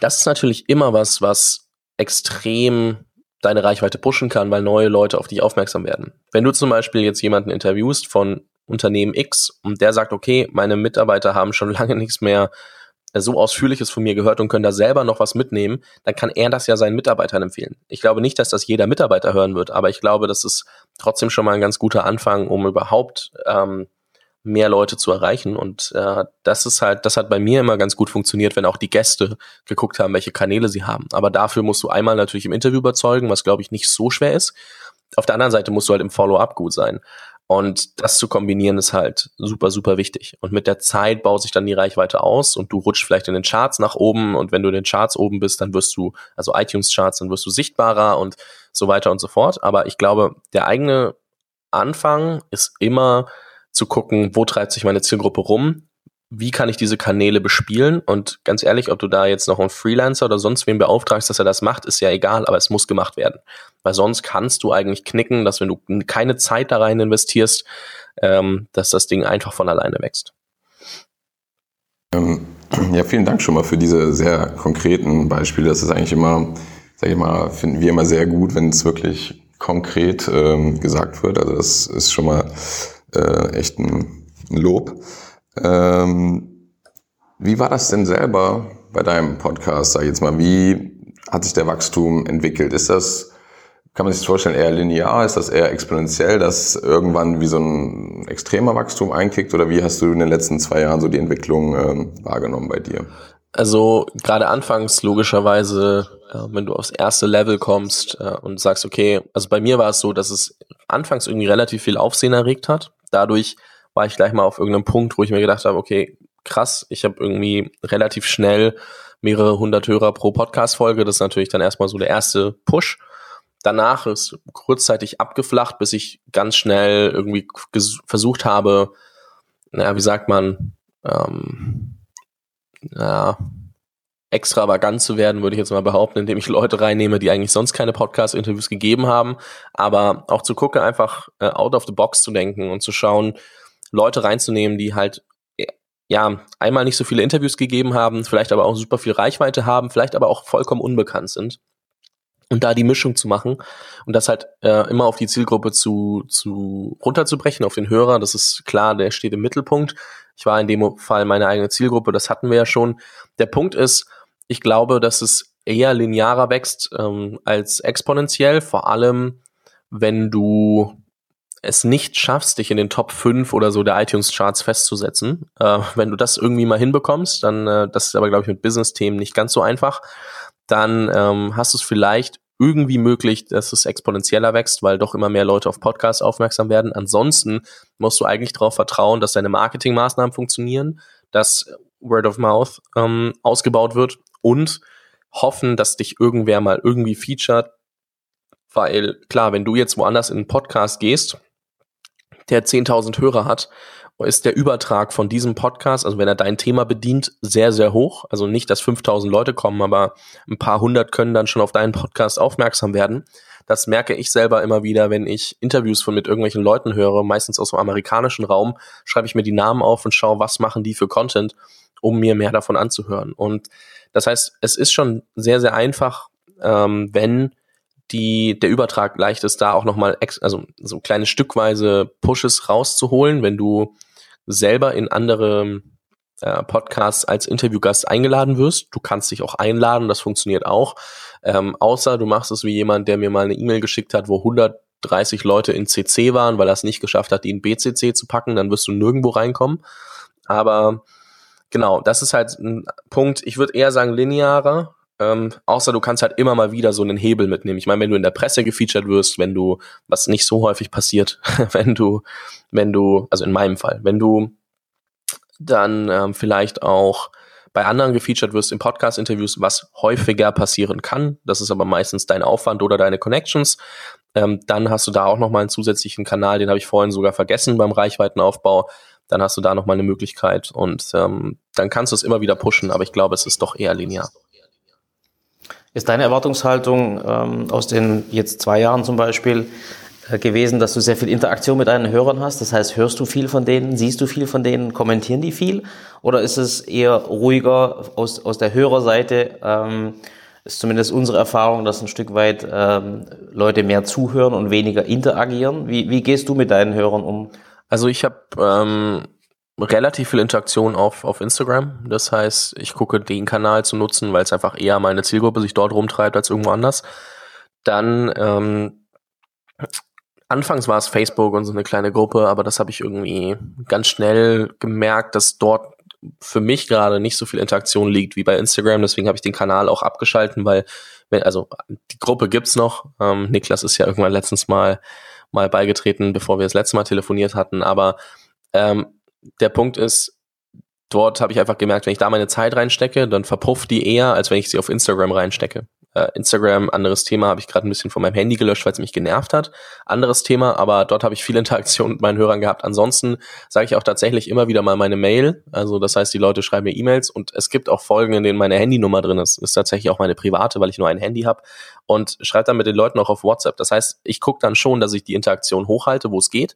Das ist natürlich immer was, was extrem deine Reichweite pushen kann, weil neue Leute auf dich aufmerksam werden. Wenn du zum Beispiel jetzt jemanden interviewst von Unternehmen X und der sagt, okay, meine Mitarbeiter haben schon (laughs) lange nichts mehr äh, so ausführliches von mir gehört und können da selber noch was mitnehmen, dann kann er das ja seinen Mitarbeitern empfehlen. Ich glaube nicht, dass das jeder Mitarbeiter hören wird, aber ich glaube, das ist trotzdem schon mal ein ganz guter Anfang, um überhaupt ähm, mehr Leute zu erreichen. Und äh, das ist halt, das hat bei mir immer ganz gut funktioniert, wenn auch die Gäste geguckt haben, welche Kanäle sie haben. Aber dafür musst du einmal natürlich im Interview überzeugen, was glaube ich nicht so schwer ist. Auf der anderen Seite musst du halt im Follow-up gut sein. Und das zu kombinieren ist halt super, super wichtig. Und mit der Zeit baut sich dann die Reichweite aus und du rutschst vielleicht in den Charts nach oben. Und wenn du in den Charts oben bist, dann wirst du, also iTunes-Charts, dann wirst du sichtbarer und so weiter und so fort. Aber ich glaube, der eigene Anfang ist immer zu gucken, wo treibt sich meine Zielgruppe rum, wie kann ich diese Kanäle bespielen und ganz ehrlich, ob du da jetzt noch einen Freelancer oder sonst wen beauftragst, dass er das macht, ist ja egal, aber es muss gemacht werden. Weil sonst kannst du eigentlich knicken, dass wenn du keine Zeit da rein investierst, ähm, dass das Ding einfach von alleine wächst. Ähm, ja, vielen Dank schon mal für diese sehr konkreten Beispiele. Das ist eigentlich immer, sag ich mal, finden wir immer sehr gut, wenn es wirklich konkret ähm, gesagt wird. Also das ist schon mal äh, echt ein, Lob. Ähm, wie war das denn selber bei deinem Podcast, sag ich jetzt mal? Wie hat sich der Wachstum entwickelt? Ist das, kann man sich das vorstellen, eher linear? Ist das eher exponentiell, dass irgendwann wie so ein extremer Wachstum einkickt? Oder wie hast du in den letzten zwei Jahren so die Entwicklung ähm, wahrgenommen bei dir? Also gerade anfangs logischerweise, äh, wenn du aufs erste Level kommst äh, und sagst, okay, also bei mir war es so, dass es anfangs irgendwie relativ viel Aufsehen erregt hat dadurch war ich gleich mal auf irgendeinem Punkt, wo ich mir gedacht habe, okay, krass, ich habe irgendwie relativ schnell mehrere hundert Hörer pro Podcast-Folge. Das ist natürlich dann erstmal so der erste Push. Danach ist kurzzeitig abgeflacht, bis ich ganz schnell irgendwie versucht habe, naja, wie sagt man, ähm, ja, extravagant zu werden, würde ich jetzt mal behaupten, indem ich Leute reinnehme, die eigentlich sonst keine Podcast-Interviews gegeben haben. Aber auch zu gucken, einfach äh, out of the box zu denken und zu schauen, Leute reinzunehmen, die halt ja einmal nicht so viele Interviews gegeben haben, vielleicht aber auch super viel Reichweite haben, vielleicht aber auch vollkommen unbekannt sind. Und da die Mischung zu machen und das halt äh, immer auf die Zielgruppe zu, zu runterzubrechen, auf den Hörer, das ist klar, der steht im Mittelpunkt. Ich war in dem Fall meine eigene Zielgruppe, das hatten wir ja schon. Der Punkt ist, ich glaube, dass es eher linearer wächst ähm, als exponentiell, vor allem wenn du es nicht schaffst, dich in den Top 5 oder so der iTunes-Charts festzusetzen. Äh, wenn du das irgendwie mal hinbekommst, dann, äh, das ist aber, glaube ich, mit Business-Themen nicht ganz so einfach, dann ähm, hast du es vielleicht irgendwie möglich, dass es exponentieller wächst, weil doch immer mehr Leute auf Podcasts aufmerksam werden. Ansonsten musst du eigentlich darauf vertrauen, dass deine Marketingmaßnahmen funktionieren, dass Word of Mouth ähm, ausgebaut wird und hoffen, dass dich irgendwer mal irgendwie featured. Weil klar, wenn du jetzt woanders in einen Podcast gehst, der 10.000 Hörer hat, ist der Übertrag von diesem Podcast, also wenn er dein Thema bedient, sehr, sehr hoch. Also nicht, dass 5000 Leute kommen, aber ein paar hundert können dann schon auf deinen Podcast aufmerksam werden. Das merke ich selber immer wieder, wenn ich Interviews von mit irgendwelchen Leuten höre, meistens aus dem amerikanischen Raum, schreibe ich mir die Namen auf und schaue, was machen die für Content, um mir mehr davon anzuhören. Und das heißt, es ist schon sehr, sehr einfach, ähm, wenn die, der Übertrag leicht ist, da auch nochmal, also so kleine stückweise Pushes rauszuholen, wenn du selber in andere äh, Podcasts als Interviewgast eingeladen wirst. Du kannst dich auch einladen, das funktioniert auch. Ähm, außer du machst es wie jemand, der mir mal eine E-Mail geschickt hat, wo 130 Leute in CC waren, weil er es nicht geschafft hat, die in BCC zu packen, dann wirst du nirgendwo reinkommen. Aber genau, das ist halt ein Punkt, ich würde eher sagen linearer, ähm, außer du kannst halt immer mal wieder so einen Hebel mitnehmen. Ich meine, wenn du in der Presse gefeatured wirst, wenn du, was nicht so häufig passiert, (laughs) wenn du, wenn du, also in meinem Fall, wenn du dann ähm, vielleicht auch bei anderen gefeatured wirst in Podcast-Interviews, was häufiger passieren kann. Das ist aber meistens dein Aufwand oder deine Connections. Ähm, dann hast du da auch nochmal einen zusätzlichen Kanal, den habe ich vorhin sogar vergessen beim Reichweitenaufbau. Dann hast du da nochmal eine Möglichkeit und ähm, dann kannst du es immer wieder pushen, aber ich glaube, es ist doch eher linear. Ist deine Erwartungshaltung ähm, aus den jetzt zwei Jahren zum Beispiel äh, gewesen, dass du sehr viel Interaktion mit deinen Hörern hast? Das heißt, hörst du viel von denen, siehst du viel von denen, kommentieren die viel? Oder ist es eher ruhiger aus, aus der Hörerseite? Ähm, ist zumindest unsere Erfahrung, dass ein Stück weit ähm, Leute mehr zuhören und weniger interagieren. Wie, wie gehst du mit deinen Hörern um? Also ich habe ähm, relativ viel Interaktion auf, auf Instagram. Das heißt, ich gucke den Kanal zu nutzen, weil es einfach eher meine Zielgruppe sich dort rumtreibt als irgendwo anders. Dann ähm, anfangs war es Facebook und so eine kleine Gruppe, aber das habe ich irgendwie ganz schnell gemerkt, dass dort für mich gerade nicht so viel Interaktion liegt wie bei Instagram. Deswegen habe ich den Kanal auch abgeschalten, weil, wenn, also die Gruppe gibt's noch. Ähm, Niklas ist ja irgendwann letztens mal mal beigetreten, bevor wir das letzte Mal telefoniert hatten. Aber ähm, der Punkt ist, dort habe ich einfach gemerkt, wenn ich da meine Zeit reinstecke, dann verpufft die eher, als wenn ich sie auf Instagram reinstecke. Äh, Instagram, anderes Thema, habe ich gerade ein bisschen von meinem Handy gelöscht, weil es mich genervt hat. Anderes Thema, aber dort habe ich viel (laughs) Interaktion mit meinen Hörern gehabt. Ansonsten sage ich auch tatsächlich immer wieder mal meine Mail. Also das heißt, die Leute schreiben mir E-Mails und es gibt auch Folgen, in denen meine Handynummer drin ist. Ist tatsächlich auch meine private, weil ich nur ein Handy habe und schreibe dann mit den Leuten auch auf WhatsApp. Das heißt, ich gucke dann schon, dass ich die Interaktion hochhalte, wo es geht.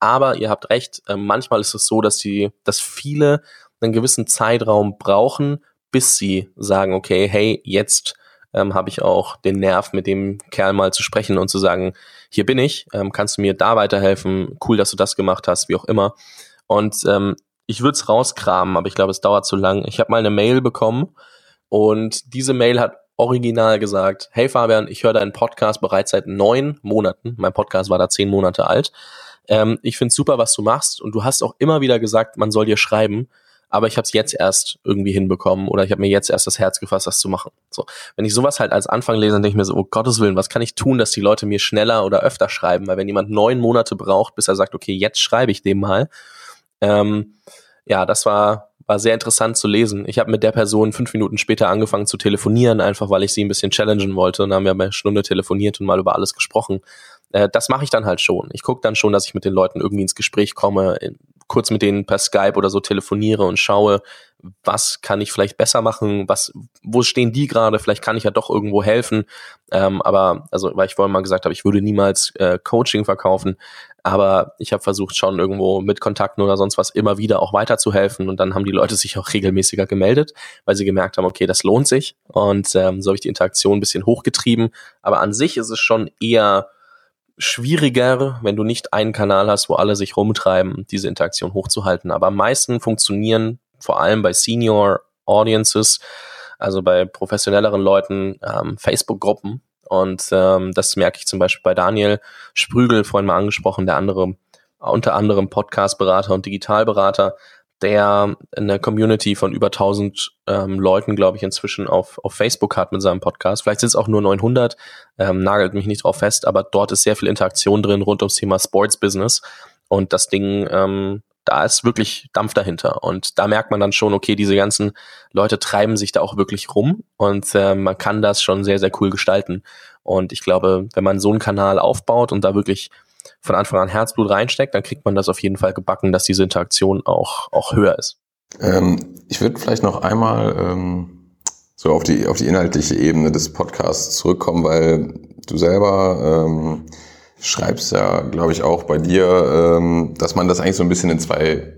Aber ihr habt recht, äh, manchmal ist es so, dass die, dass viele einen gewissen Zeitraum brauchen, bis sie sagen, okay, hey, jetzt ähm, habe ich auch den Nerv, mit dem Kerl mal zu sprechen und zu sagen, hier bin ich, ähm, kannst du mir da weiterhelfen, cool, dass du das gemacht hast, wie auch immer. Und ähm, ich würde es rauskramen, aber ich glaube, es dauert zu lang. Ich habe mal eine Mail bekommen und diese Mail hat original gesagt, hey Fabian, ich höre deinen Podcast bereits seit neun Monaten. Mein Podcast war da zehn Monate alt. Ähm, ich finde super, was du machst und du hast auch immer wieder gesagt, man soll dir schreiben, aber ich habe es jetzt erst irgendwie hinbekommen oder ich habe mir jetzt erst das Herz gefasst, das zu machen. So, wenn ich sowas halt als Anfang lese, dann denke ich mir so, oh Gottes Willen, was kann ich tun, dass die Leute mir schneller oder öfter schreiben? Weil wenn jemand neun Monate braucht, bis er sagt, okay, jetzt schreibe ich dem mal, ähm, ja, das war war sehr interessant zu lesen. Ich habe mit der Person fünf Minuten später angefangen zu telefonieren, einfach weil ich sie ein bisschen challengen wollte. Und dann haben wir eine Stunde telefoniert und mal über alles gesprochen äh, das mache ich dann halt schon. Ich gucke dann schon, dass ich mit den Leuten irgendwie ins Gespräch komme, kurz mit denen per Skype oder so telefoniere und schaue, was kann ich vielleicht besser machen, was, wo stehen die gerade, vielleicht kann ich ja doch irgendwo helfen. Ähm, aber, also, weil ich vorhin mal gesagt habe, ich würde niemals äh, Coaching verkaufen, aber ich habe versucht, schon irgendwo mit Kontakten oder sonst was immer wieder auch weiterzuhelfen und dann haben die Leute sich auch regelmäßiger gemeldet, weil sie gemerkt haben, okay, das lohnt sich und ähm, so habe ich die Interaktion ein bisschen hochgetrieben. Aber an sich ist es schon eher schwieriger, wenn du nicht einen Kanal hast, wo alle sich rumtreiben, diese Interaktion hochzuhalten. Aber am meisten funktionieren vor allem bei Senior Audiences, also bei professionelleren Leuten, ähm, Facebook-Gruppen. Und ähm, das merke ich zum Beispiel bei Daniel Sprügel, vorhin mal angesprochen, der andere, unter anderem Podcast-Berater und Digitalberater, der eine Community von über 1000 ähm, Leuten, glaube ich, inzwischen auf, auf Facebook hat mit seinem Podcast. Vielleicht sind es auch nur 900, ähm, nagelt mich nicht drauf fest, aber dort ist sehr viel Interaktion drin rund ums Thema Sports Business. Und das Ding, ähm, da ist wirklich Dampf dahinter. Und da merkt man dann schon, okay, diese ganzen Leute treiben sich da auch wirklich rum und äh, man kann das schon sehr, sehr cool gestalten. Und ich glaube, wenn man so einen Kanal aufbaut und da wirklich von Anfang an Herzblut reinsteckt, dann kriegt man das auf jeden Fall gebacken, dass diese Interaktion auch, auch höher ist. Ähm, ich würde vielleicht noch einmal ähm, so auf die, auf die inhaltliche Ebene des Podcasts zurückkommen, weil du selber ähm, schreibst ja, glaube ich, auch bei dir, ähm, dass man das eigentlich so ein bisschen in zwei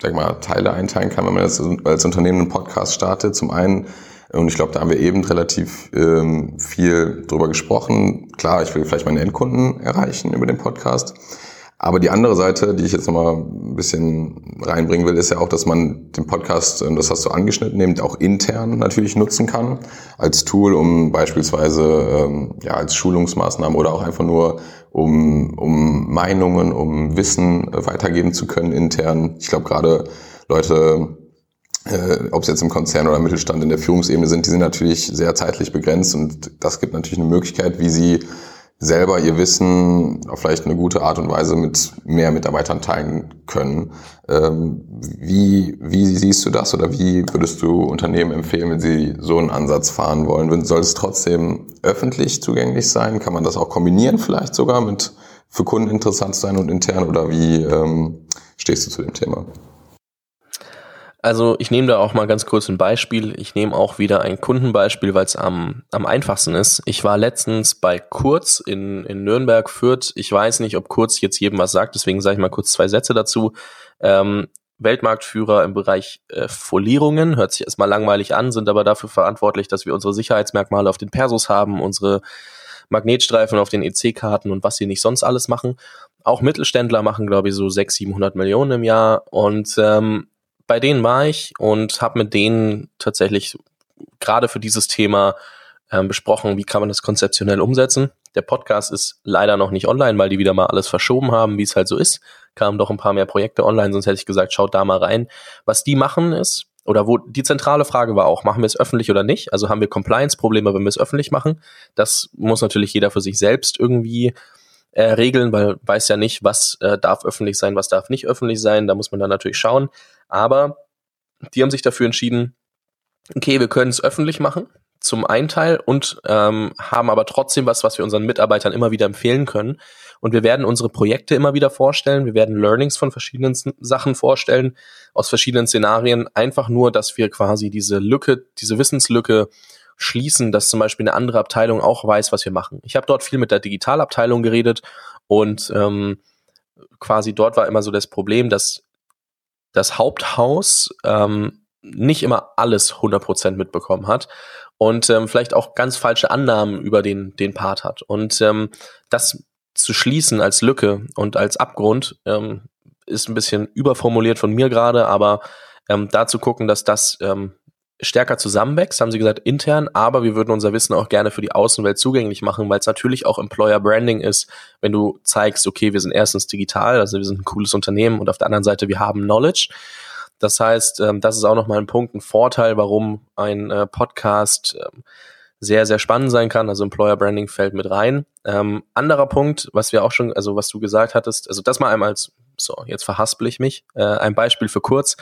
sag mal, Teile einteilen kann, wenn man das als Unternehmen einen Podcast startet. Zum einen, und ich glaube, da haben wir eben relativ ähm, viel drüber gesprochen. Klar, ich will vielleicht meine Endkunden erreichen über den Podcast. Aber die andere Seite, die ich jetzt nochmal ein bisschen reinbringen will, ist ja auch, dass man den Podcast, und das hast du angeschnitten, eben auch intern natürlich nutzen kann, als Tool, um beispielsweise ähm, ja, als Schulungsmaßnahme oder auch einfach nur, um, um Meinungen, um Wissen weitergeben zu können intern. Ich glaube gerade Leute, äh, ob es jetzt im Konzern oder im Mittelstand in der Führungsebene sind, die sind natürlich sehr zeitlich begrenzt und das gibt natürlich eine Möglichkeit, wie sie selber ihr Wissen auf vielleicht eine gute Art und Weise mit mehr Mitarbeitern teilen können. Ähm, wie, wie siehst du das oder wie würdest du Unternehmen empfehlen, wenn sie so einen Ansatz fahren wollen? Soll es trotzdem öffentlich zugänglich sein? Kann man das auch kombinieren vielleicht sogar mit für Kunden interessant sein und intern oder wie ähm, stehst du zu dem Thema? Also ich nehme da auch mal ganz kurz ein Beispiel. Ich nehme auch wieder ein Kundenbeispiel, weil es am, am einfachsten ist. Ich war letztens bei Kurz in, in Nürnberg, Fürth. Ich weiß nicht, ob Kurz jetzt jedem was sagt, deswegen sage ich mal kurz zwei Sätze dazu. Ähm, Weltmarktführer im Bereich äh, Folierungen, hört sich erstmal langweilig an, sind aber dafür verantwortlich, dass wir unsere Sicherheitsmerkmale auf den Persos haben, unsere Magnetstreifen auf den EC-Karten und was sie nicht sonst alles machen. Auch Mittelständler machen, glaube ich, so 600, 700 Millionen im Jahr und ähm, bei denen war ich und habe mit denen tatsächlich gerade für dieses Thema ähm, besprochen, wie kann man das konzeptionell umsetzen. Der Podcast ist leider noch nicht online, weil die wieder mal alles verschoben haben, wie es halt so ist. Kamen doch ein paar mehr Projekte online, sonst hätte ich gesagt, schaut da mal rein. Was die machen ist, oder wo die zentrale Frage war auch, machen wir es öffentlich oder nicht? Also haben wir Compliance-Probleme, wenn wir es öffentlich machen? Das muss natürlich jeder für sich selbst irgendwie äh, regeln, weil weiß ja nicht, was äh, darf öffentlich sein, was darf nicht öffentlich sein. Da muss man dann natürlich schauen. Aber die haben sich dafür entschieden, okay, wir können es öffentlich machen zum einen Teil und ähm, haben aber trotzdem was, was wir unseren Mitarbeitern immer wieder empfehlen können. Und wir werden unsere Projekte immer wieder vorstellen. Wir werden Learnings von verschiedenen Sachen vorstellen, aus verschiedenen Szenarien. Einfach nur, dass wir quasi diese Lücke, diese Wissenslücke schließen, dass zum Beispiel eine andere Abteilung auch weiß, was wir machen. Ich habe dort viel mit der Digitalabteilung geredet und ähm, quasi dort war immer so das Problem, dass das Haupthaus ähm, nicht immer alles 100% mitbekommen hat und ähm, vielleicht auch ganz falsche Annahmen über den, den Part hat. Und ähm, das zu schließen als Lücke und als Abgrund ähm, ist ein bisschen überformuliert von mir gerade, aber ähm, da zu gucken, dass das ähm, stärker zusammenwächst, haben sie gesagt, intern, aber wir würden unser Wissen auch gerne für die Außenwelt zugänglich machen, weil es natürlich auch Employer Branding ist, wenn du zeigst, okay, wir sind erstens digital, also wir sind ein cooles Unternehmen und auf der anderen Seite wir haben Knowledge. Das heißt, ähm, das ist auch nochmal ein Punkt, ein Vorteil, warum ein äh, Podcast ähm, sehr, sehr spannend sein kann. Also Employer Branding fällt mit rein. Ähm, anderer Punkt, was wir auch schon, also was du gesagt hattest, also das mal einmal als, so, jetzt verhaspel ich mich, äh, ein Beispiel für kurz.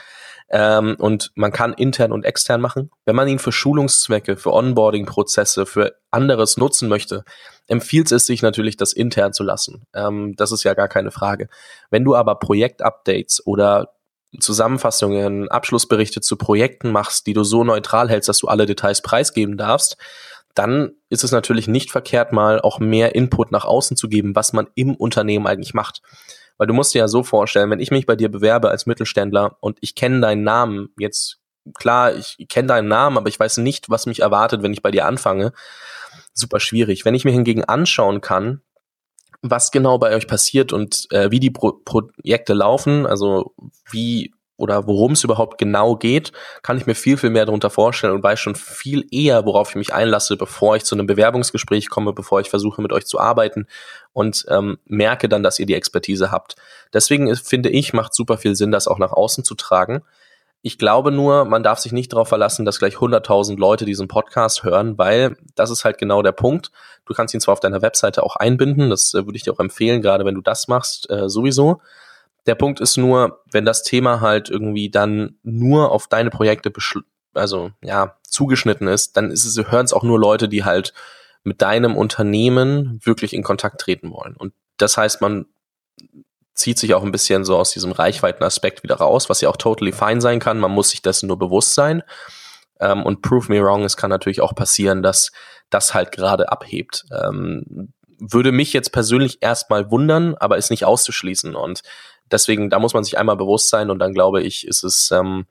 Ähm, und man kann intern und extern machen. Wenn man ihn für Schulungszwecke, für Onboarding-Prozesse, für anderes nutzen möchte, empfiehlt es sich natürlich, das intern zu lassen. Ähm, das ist ja gar keine Frage. Wenn du aber Projektupdates oder Zusammenfassungen, Abschlussberichte zu Projekten machst, die du so neutral hältst, dass du alle Details preisgeben darfst, dann ist es natürlich nicht verkehrt, mal auch mehr Input nach außen zu geben, was man im Unternehmen eigentlich macht. Weil du musst dir ja so vorstellen, wenn ich mich bei dir bewerbe als Mittelständler und ich kenne deinen Namen, jetzt klar, ich kenne deinen Namen, aber ich weiß nicht, was mich erwartet, wenn ich bei dir anfange. Super schwierig. Wenn ich mir hingegen anschauen kann, was genau bei euch passiert und äh, wie die Pro Projekte laufen, also wie oder worum es überhaupt genau geht, kann ich mir viel, viel mehr darunter vorstellen und weiß schon viel eher, worauf ich mich einlasse, bevor ich zu einem Bewerbungsgespräch komme, bevor ich versuche, mit euch zu arbeiten und ähm, merke dann, dass ihr die Expertise habt. Deswegen finde ich, macht super viel Sinn, das auch nach außen zu tragen. Ich glaube nur, man darf sich nicht darauf verlassen, dass gleich 100.000 Leute diesen Podcast hören, weil das ist halt genau der Punkt. Du kannst ihn zwar auf deiner Webseite auch einbinden, das äh, würde ich dir auch empfehlen, gerade wenn du das machst, äh, sowieso. Der Punkt ist nur, wenn das Thema halt irgendwie dann nur auf deine Projekte also ja zugeschnitten ist, dann ist es hören es auch nur Leute, die halt mit deinem Unternehmen wirklich in Kontakt treten wollen. Und das heißt, man zieht sich auch ein bisschen so aus diesem Reichweitenaspekt wieder raus, was ja auch totally fine sein kann. Man muss sich dessen nur bewusst sein. Ähm, und prove me wrong, es kann natürlich auch passieren, dass das halt gerade abhebt. Ähm, würde mich jetzt persönlich erstmal wundern, aber ist nicht auszuschließen. Und deswegen, da muss man sich einmal bewusst sein und dann glaube ich, ist es ähm,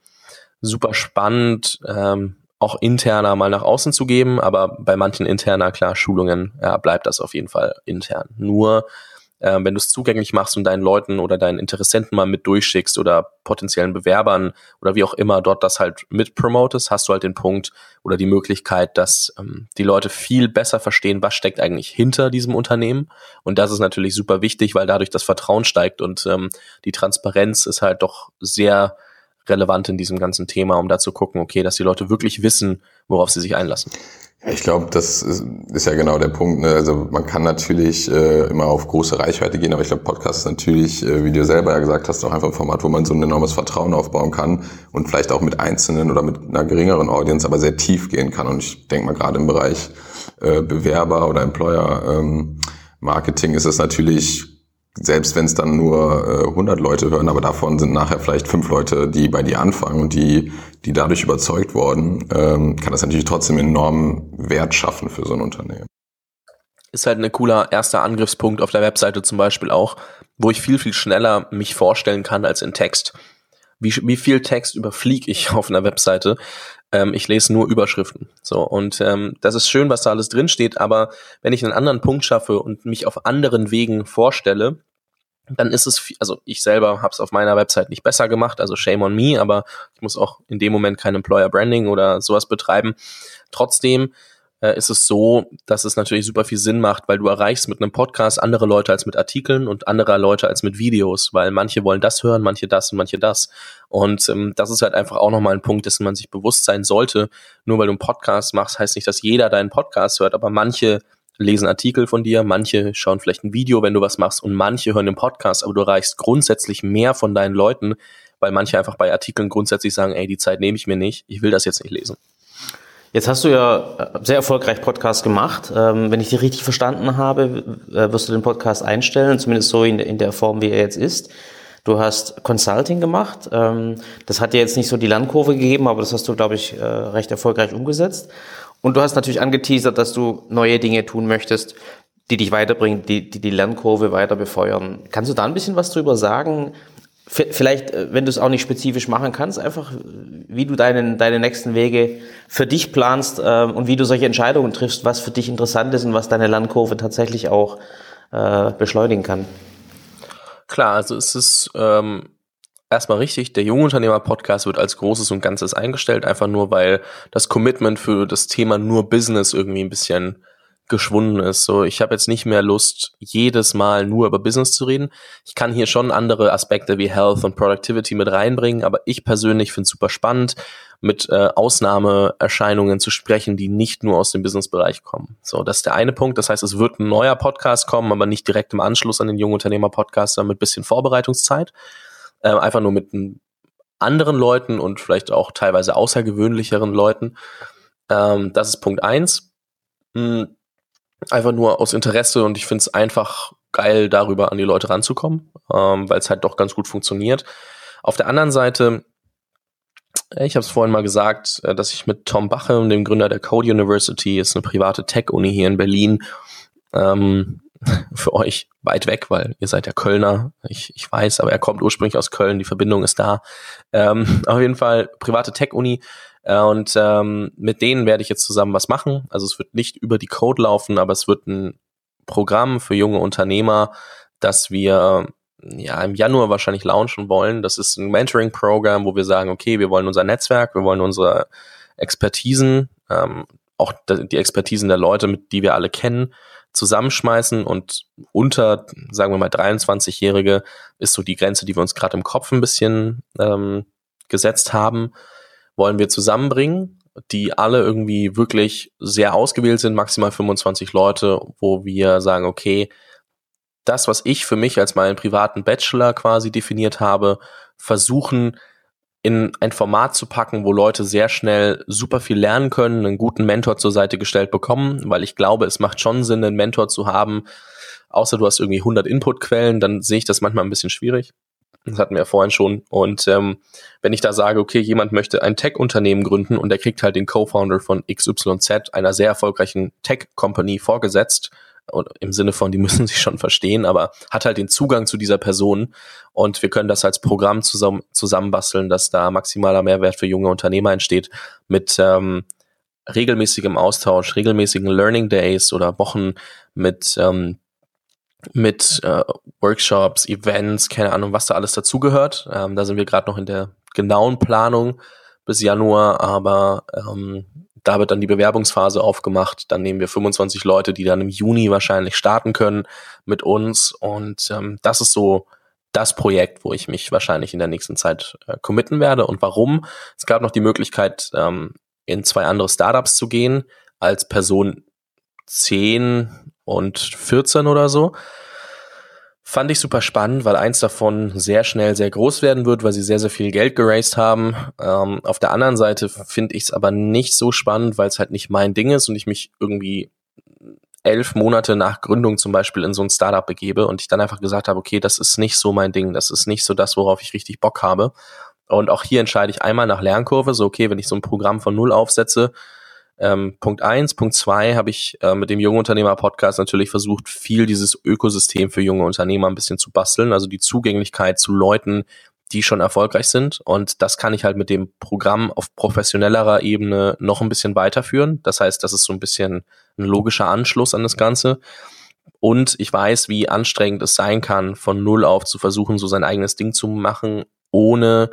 super spannend, ähm, auch interner mal nach außen zu geben, aber bei manchen interner, klar, Schulungen, ja, bleibt das auf jeden Fall intern. Nur äh, wenn du es zugänglich machst und deinen Leuten oder deinen Interessenten mal mit durchschickst oder potenziellen Bewerbern oder wie auch immer dort das halt mit promotest, hast du halt den Punkt oder die Möglichkeit, dass ähm, die Leute viel besser verstehen, was steckt eigentlich hinter diesem Unternehmen. Und das ist natürlich super wichtig, weil dadurch das Vertrauen steigt und ähm, die Transparenz ist halt doch sehr relevant in diesem ganzen Thema, um da zu gucken, okay, dass die Leute wirklich wissen, worauf sie sich einlassen. Ich glaube, das ist, ist, ja genau der Punkt. Ne? Also man kann natürlich äh, immer auf große Reichweite gehen, aber ich glaube, Podcast ist natürlich, äh, wie du selber ja gesagt hast, auch einfach ein Format, wo man so ein enormes Vertrauen aufbauen kann und vielleicht auch mit Einzelnen oder mit einer geringeren Audience, aber sehr tief gehen kann. Und ich denke mal gerade im Bereich äh, Bewerber oder Employer ähm, Marketing ist es natürlich selbst wenn es dann nur äh, 100 Leute hören, aber davon sind nachher vielleicht fünf Leute, die bei dir anfangen und die, die dadurch überzeugt wurden, ähm, kann das natürlich trotzdem enormen Wert schaffen für so ein Unternehmen. Ist halt ein cooler erster Angriffspunkt auf der Webseite zum Beispiel auch, wo ich viel, viel schneller mich vorstellen kann als in Text. Wie, wie viel Text überfliege ich (laughs) auf einer Webseite? Ähm, ich lese nur Überschriften. So, und ähm, das ist schön, was da alles drin steht, aber wenn ich einen anderen Punkt schaffe und mich auf anderen Wegen vorstelle, dann ist es, also ich selber habe es auf meiner Website nicht besser gemacht, also shame on me, aber ich muss auch in dem Moment kein Employer Branding oder sowas betreiben. Trotzdem äh, ist es so, dass es natürlich super viel Sinn macht, weil du erreichst mit einem Podcast andere Leute als mit Artikeln und andere Leute als mit Videos, weil manche wollen das hören, manche das und manche das. Und ähm, das ist halt einfach auch nochmal ein Punkt, dessen man sich bewusst sein sollte. Nur weil du einen Podcast machst, heißt nicht, dass jeder deinen Podcast hört, aber manche lesen Artikel von dir, manche schauen vielleicht ein Video, wenn du was machst und manche hören den Podcast, aber du erreichst grundsätzlich mehr von deinen Leuten, weil manche einfach bei Artikeln grundsätzlich sagen, ey, die Zeit nehme ich mir nicht, ich will das jetzt nicht lesen. Jetzt hast du ja äh, sehr erfolgreich Podcast gemacht. Ähm, wenn ich dich richtig verstanden habe, äh, wirst du den Podcast einstellen, zumindest so in, der Form, wie er jetzt ist. Du hast Consulting gemacht. Ähm, das hat dir jetzt nicht so die Landkurve gegeben, aber das hast du, glaube ich, äh, recht erfolgreich umgesetzt. Und du hast natürlich angeteasert, dass du neue Dinge tun möchtest, die dich weiterbringen, die die, die Lernkurve weiter befeuern. Kannst du da ein bisschen was drüber sagen? Vielleicht, wenn du es auch nicht spezifisch machen kannst, einfach, wie du deinen, deine nächsten Wege für dich planst äh, und wie du solche Entscheidungen triffst, was für dich interessant ist und was deine Lernkurve tatsächlich auch äh, beschleunigen kann. Klar, also es ist ähm, erstmal richtig, der Jungunternehmer-Podcast wird als Großes und Ganzes eingestellt, einfach nur, weil das Commitment für das Thema nur Business irgendwie ein bisschen geschwunden ist. So, ich habe jetzt nicht mehr Lust, jedes Mal nur über Business zu reden. Ich kann hier schon andere Aspekte wie Health und Productivity mit reinbringen, aber ich persönlich finde es super spannend, mit äh, Ausnahmeerscheinungen zu sprechen, die nicht nur aus dem Businessbereich kommen. So, das ist der eine Punkt. Das heißt, es wird ein neuer Podcast kommen, aber nicht direkt im Anschluss an den Jungunternehmer-Podcast, sondern mit bisschen Vorbereitungszeit äh, einfach nur mit anderen Leuten und vielleicht auch teilweise außergewöhnlicheren Leuten. Ähm, das ist Punkt eins. Mhm. Einfach nur aus Interesse und ich finde es einfach geil, darüber an die Leute ranzukommen, ähm, weil es halt doch ganz gut funktioniert. Auf der anderen Seite, äh, ich habe es vorhin mal gesagt, äh, dass ich mit Tom Bache, dem Gründer der Code University, ist eine private Tech-Uni hier in Berlin, ähm, (laughs) für euch weit weg, weil ihr seid ja Kölner. Ich, ich weiß, aber er kommt ursprünglich aus Köln, die Verbindung ist da. Ähm, (laughs) auf jeden Fall private Tech-Uni. Äh, und ähm, mit denen werde ich jetzt zusammen was machen. Also es wird nicht über die Code laufen, aber es wird ein Programm für junge Unternehmer, das wir ja im Januar wahrscheinlich launchen wollen. Das ist ein Mentoring-Programm, wo wir sagen, okay, wir wollen unser Netzwerk, wir wollen unsere Expertisen, ähm, auch die Expertisen der Leute, mit die wir alle kennen, zusammenschmeißen und unter, sagen wir mal, 23-Jährige ist so die Grenze, die wir uns gerade im Kopf ein bisschen ähm, gesetzt haben, wollen wir zusammenbringen, die alle irgendwie wirklich sehr ausgewählt sind, maximal 25 Leute, wo wir sagen, okay, das, was ich für mich als meinen privaten Bachelor quasi definiert habe, versuchen in ein Format zu packen, wo Leute sehr schnell super viel lernen können, einen guten Mentor zur Seite gestellt bekommen, weil ich glaube, es macht schon Sinn, einen Mentor zu haben, außer du hast irgendwie 100 Inputquellen, dann sehe ich das manchmal ein bisschen schwierig. Das hatten wir ja vorhin schon. Und ähm, wenn ich da sage, okay, jemand möchte ein Tech-Unternehmen gründen und der kriegt halt den Co-Founder von XYZ, einer sehr erfolgreichen Tech-Company, vorgesetzt, im Sinne von, die (laughs) müssen sich schon verstehen, aber hat halt den Zugang zu dieser Person und wir können das als Programm zusammen, zusammenbasteln, dass da maximaler Mehrwert für junge Unternehmer entsteht mit ähm, regelmäßigem Austausch, regelmäßigen Learning Days oder Wochen mit ähm, mit äh, Workshops, Events, keine Ahnung, was da alles dazugehört. Ähm, da sind wir gerade noch in der genauen Planung bis Januar, aber ähm, da wird dann die Bewerbungsphase aufgemacht. Dann nehmen wir 25 Leute, die dann im Juni wahrscheinlich starten können mit uns. Und ähm, das ist so das Projekt, wo ich mich wahrscheinlich in der nächsten Zeit äh, committen werde. Und warum? Es gab noch die Möglichkeit, ähm, in zwei andere Startups zu gehen, als Person 10 und 14 oder so. Fand ich super spannend, weil eins davon sehr schnell sehr groß werden wird, weil sie sehr, sehr viel Geld geraced haben. Ähm, auf der anderen Seite finde ich es aber nicht so spannend, weil es halt nicht mein Ding ist und ich mich irgendwie elf Monate nach Gründung zum Beispiel in so ein Startup begebe und ich dann einfach gesagt habe, okay, das ist nicht so mein Ding, das ist nicht so das, worauf ich richtig Bock habe. Und auch hier entscheide ich einmal nach Lernkurve, so okay, wenn ich so ein Programm von null aufsetze, ähm, Punkt eins, Punkt zwei habe ich äh, mit dem Junge Unternehmer Podcast natürlich versucht, viel dieses Ökosystem für junge Unternehmer ein bisschen zu basteln, also die Zugänglichkeit zu Leuten, die schon erfolgreich sind. Und das kann ich halt mit dem Programm auf professionellerer Ebene noch ein bisschen weiterführen. Das heißt, das ist so ein bisschen ein logischer Anschluss an das Ganze. Und ich weiß, wie anstrengend es sein kann, von null auf zu versuchen, so sein eigenes Ding zu machen, ohne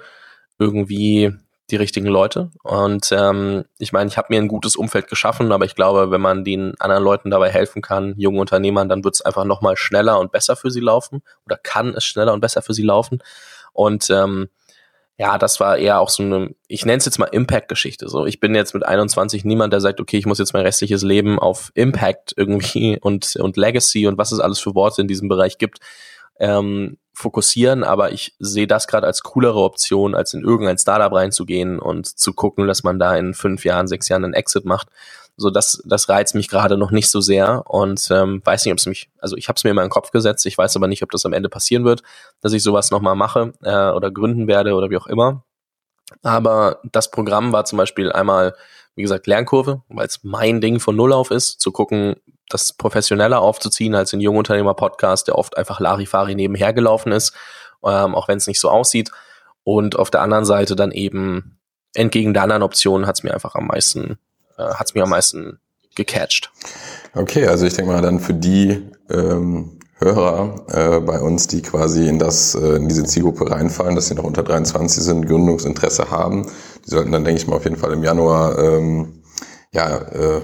irgendwie die richtigen Leute. Und ähm, ich meine, ich habe mir ein gutes Umfeld geschaffen, aber ich glaube, wenn man den anderen Leuten dabei helfen kann, jungen Unternehmern, dann wird es einfach nochmal schneller und besser für sie laufen oder kann es schneller und besser für sie laufen. Und ähm, ja, das war eher auch so eine, ich nenne es jetzt mal Impact-Geschichte. So, ich bin jetzt mit 21 niemand, der sagt, okay, ich muss jetzt mein restliches Leben auf Impact irgendwie (laughs) und, und Legacy und was es alles für Worte in diesem Bereich gibt, ähm, fokussieren, aber ich sehe das gerade als coolere Option, als in irgendein Startup reinzugehen und zu gucken, dass man da in fünf Jahren, sechs Jahren einen Exit macht. So, das, das reizt mich gerade noch nicht so sehr und ähm, weiß nicht, ob es mich, also ich habe es mir immer in den Kopf gesetzt, ich weiß aber nicht, ob das am Ende passieren wird, dass ich sowas nochmal mache äh, oder gründen werde oder wie auch immer. Aber das Programm war zum Beispiel einmal, wie gesagt, Lernkurve, weil es mein Ding von Null auf ist, zu gucken, das professioneller aufzuziehen als ein Jungunternehmer-Podcast, der oft einfach Larifari nebenher gelaufen ist, ähm, auch wenn es nicht so aussieht. Und auf der anderen Seite dann eben entgegen der anderen Optionen hat es mir einfach am meisten, äh, hat es mir am meisten gecatcht. Okay, also ich denke mal dann für die ähm, Hörer äh, bei uns, die quasi in das äh, in diese Zielgruppe reinfallen, dass sie noch unter 23 sind, Gründungsinteresse haben, die sollten dann denke ich mal auf jeden Fall im Januar ähm, ja äh,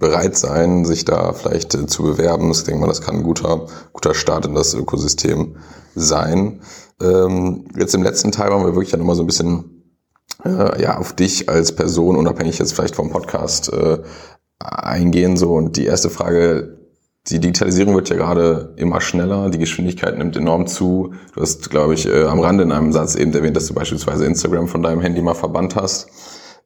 bereit sein, sich da vielleicht äh, zu bewerben. Ich denke mal, das kann ein guter, guter Start in das Ökosystem sein. Ähm, jetzt im letzten Teil wollen wir wirklich ja nochmal so ein bisschen äh, ja, auf dich als Person, unabhängig jetzt vielleicht vom Podcast, äh, eingehen. So. Und die erste Frage, die Digitalisierung wird ja gerade immer schneller, die Geschwindigkeit nimmt enorm zu. Du hast, glaube ich, äh, am Rande in einem Satz eben erwähnt, dass du beispielsweise Instagram von deinem Handy mal verbannt hast.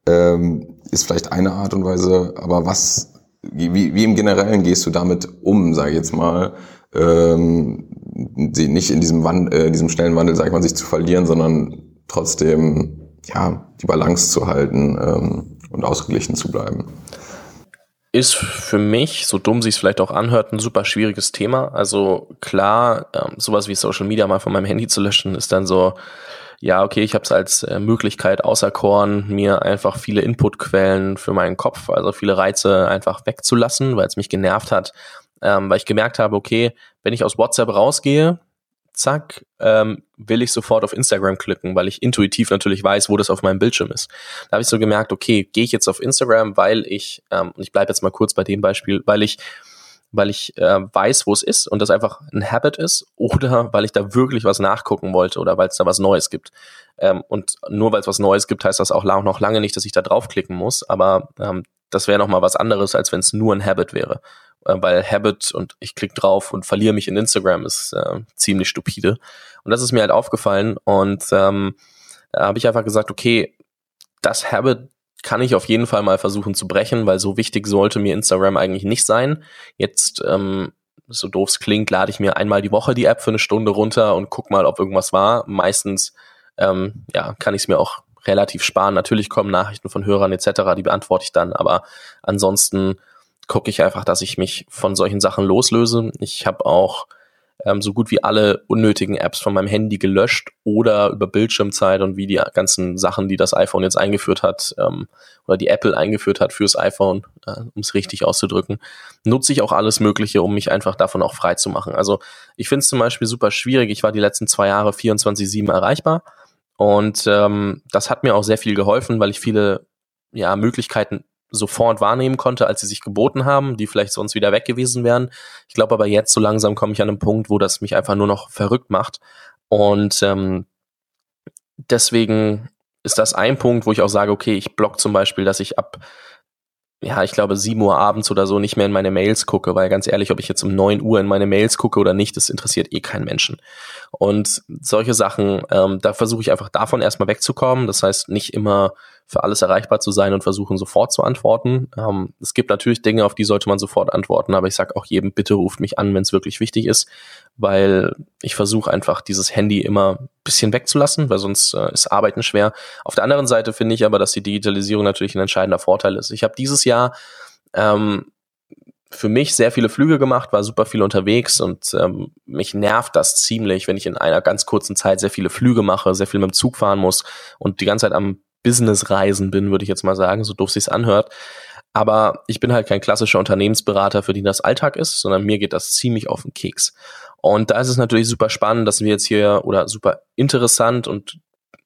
Ähm, ist vielleicht eine Art und Weise, aber was wie, wie im Generellen gehst du damit um, sage ich jetzt mal, ähm, nicht in diesem, Wand, äh, diesem schnellen Wandel, sag ich mal, sich zu verlieren, sondern trotzdem ja die Balance zu halten ähm, und ausgeglichen zu bleiben? Ist für mich, so dumm sich es vielleicht auch anhört, ein super schwieriges Thema. Also klar, ähm, sowas wie Social Media mal von meinem Handy zu löschen, ist dann so, ja, okay, ich habe es als äh, Möglichkeit auserkoren, mir einfach viele Inputquellen für meinen Kopf, also viele Reize einfach wegzulassen, weil es mich genervt hat, ähm, weil ich gemerkt habe, okay, wenn ich aus WhatsApp rausgehe, zack, ähm, will ich sofort auf Instagram klicken, weil ich intuitiv natürlich weiß, wo das auf meinem Bildschirm ist. Da habe ich so gemerkt, okay, gehe ich jetzt auf Instagram, weil ich, ähm, ich bleibe jetzt mal kurz bei dem Beispiel, weil ich weil ich äh, weiß, wo es ist und das einfach ein Habit ist oder (laughs) weil ich da wirklich was nachgucken wollte oder weil es da was Neues gibt. Ähm, und nur weil es was Neues gibt, heißt das auch noch lange nicht, dass ich da draufklicken muss, aber ähm, das wäre nochmal was anderes, als wenn es nur ein Habit wäre. Äh, weil Habit und ich klicke drauf und verliere mich in Instagram ist äh, ziemlich stupide. Und das ist mir halt aufgefallen und ähm, da habe ich einfach gesagt, okay, das Habit kann ich auf jeden Fall mal versuchen zu brechen, weil so wichtig sollte mir Instagram eigentlich nicht sein. Jetzt ähm, so doof es klingt, lade ich mir einmal die Woche die App für eine Stunde runter und guck mal, ob irgendwas war. Meistens ähm, ja, kann ich es mir auch relativ sparen. Natürlich kommen Nachrichten von Hörern etc., die beantworte ich dann, aber ansonsten gucke ich einfach, dass ich mich von solchen Sachen loslöse. Ich habe auch ähm, so gut wie alle unnötigen Apps von meinem Handy gelöscht oder über Bildschirmzeit und wie die ganzen Sachen, die das iPhone jetzt eingeführt hat ähm, oder die Apple eingeführt hat fürs iPhone, äh, um es richtig auszudrücken, nutze ich auch alles Mögliche, um mich einfach davon auch frei zu machen. Also ich finde es zum Beispiel super schwierig. Ich war die letzten zwei Jahre 24-7 erreichbar und ähm, das hat mir auch sehr viel geholfen, weil ich viele ja, Möglichkeiten sofort wahrnehmen konnte, als sie sich geboten haben, die vielleicht sonst wieder weg gewesen wären. Ich glaube aber jetzt so langsam komme ich an einen Punkt, wo das mich einfach nur noch verrückt macht. Und ähm, deswegen ist das ein Punkt, wo ich auch sage, okay, ich block zum Beispiel, dass ich ab ja, ich glaube, sieben Uhr abends oder so nicht mehr in meine Mails gucke, weil ganz ehrlich, ob ich jetzt um neun Uhr in meine Mails gucke oder nicht, das interessiert eh keinen Menschen. Und solche Sachen, ähm, da versuche ich einfach davon erstmal wegzukommen. Das heißt, nicht immer für alles erreichbar zu sein und versuchen sofort zu antworten. Ähm, es gibt natürlich Dinge, auf die sollte man sofort antworten, aber ich sage auch jedem, bitte ruft mich an, wenn es wirklich wichtig ist, weil ich versuche einfach dieses Handy immer ein bisschen wegzulassen, weil sonst äh, ist Arbeiten schwer. Auf der anderen Seite finde ich aber, dass die Digitalisierung natürlich ein entscheidender Vorteil ist. Ich habe dieses Jahr ähm, für mich sehr viele Flüge gemacht, war super viel unterwegs und ähm, mich nervt das ziemlich, wenn ich in einer ganz kurzen Zeit sehr viele Flüge mache, sehr viel mit dem Zug fahren muss und die ganze Zeit am Business-Reisen bin, würde ich jetzt mal sagen, so doof sich's anhört. Aber ich bin halt kein klassischer Unternehmensberater, für den das Alltag ist, sondern mir geht das ziemlich auf den Keks. Und da ist es natürlich super spannend, dass wir jetzt hier oder super interessant und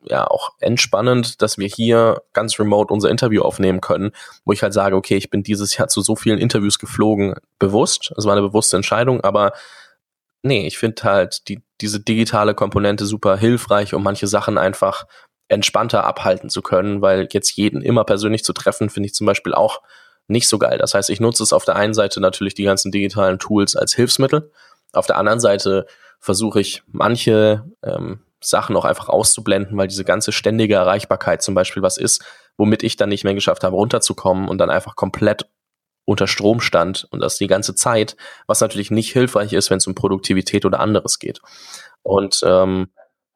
ja auch entspannend, dass wir hier ganz remote unser Interview aufnehmen können, wo ich halt sage, okay, ich bin dieses Jahr zu so vielen Interviews geflogen, bewusst. Es war eine bewusste Entscheidung, aber nee, ich finde halt die, diese digitale Komponente super hilfreich, um manche Sachen einfach entspannter abhalten zu können, weil jetzt jeden immer persönlich zu treffen, finde ich zum Beispiel auch nicht so geil. Das heißt, ich nutze es auf der einen Seite natürlich die ganzen digitalen Tools als Hilfsmittel. Auf der anderen Seite versuche ich manche ähm, Sachen auch einfach auszublenden, weil diese ganze ständige Erreichbarkeit zum Beispiel was ist, womit ich dann nicht mehr geschafft habe, runterzukommen und dann einfach komplett unter Strom stand und das die ganze Zeit, was natürlich nicht hilfreich ist, wenn es um Produktivität oder anderes geht. Und ähm,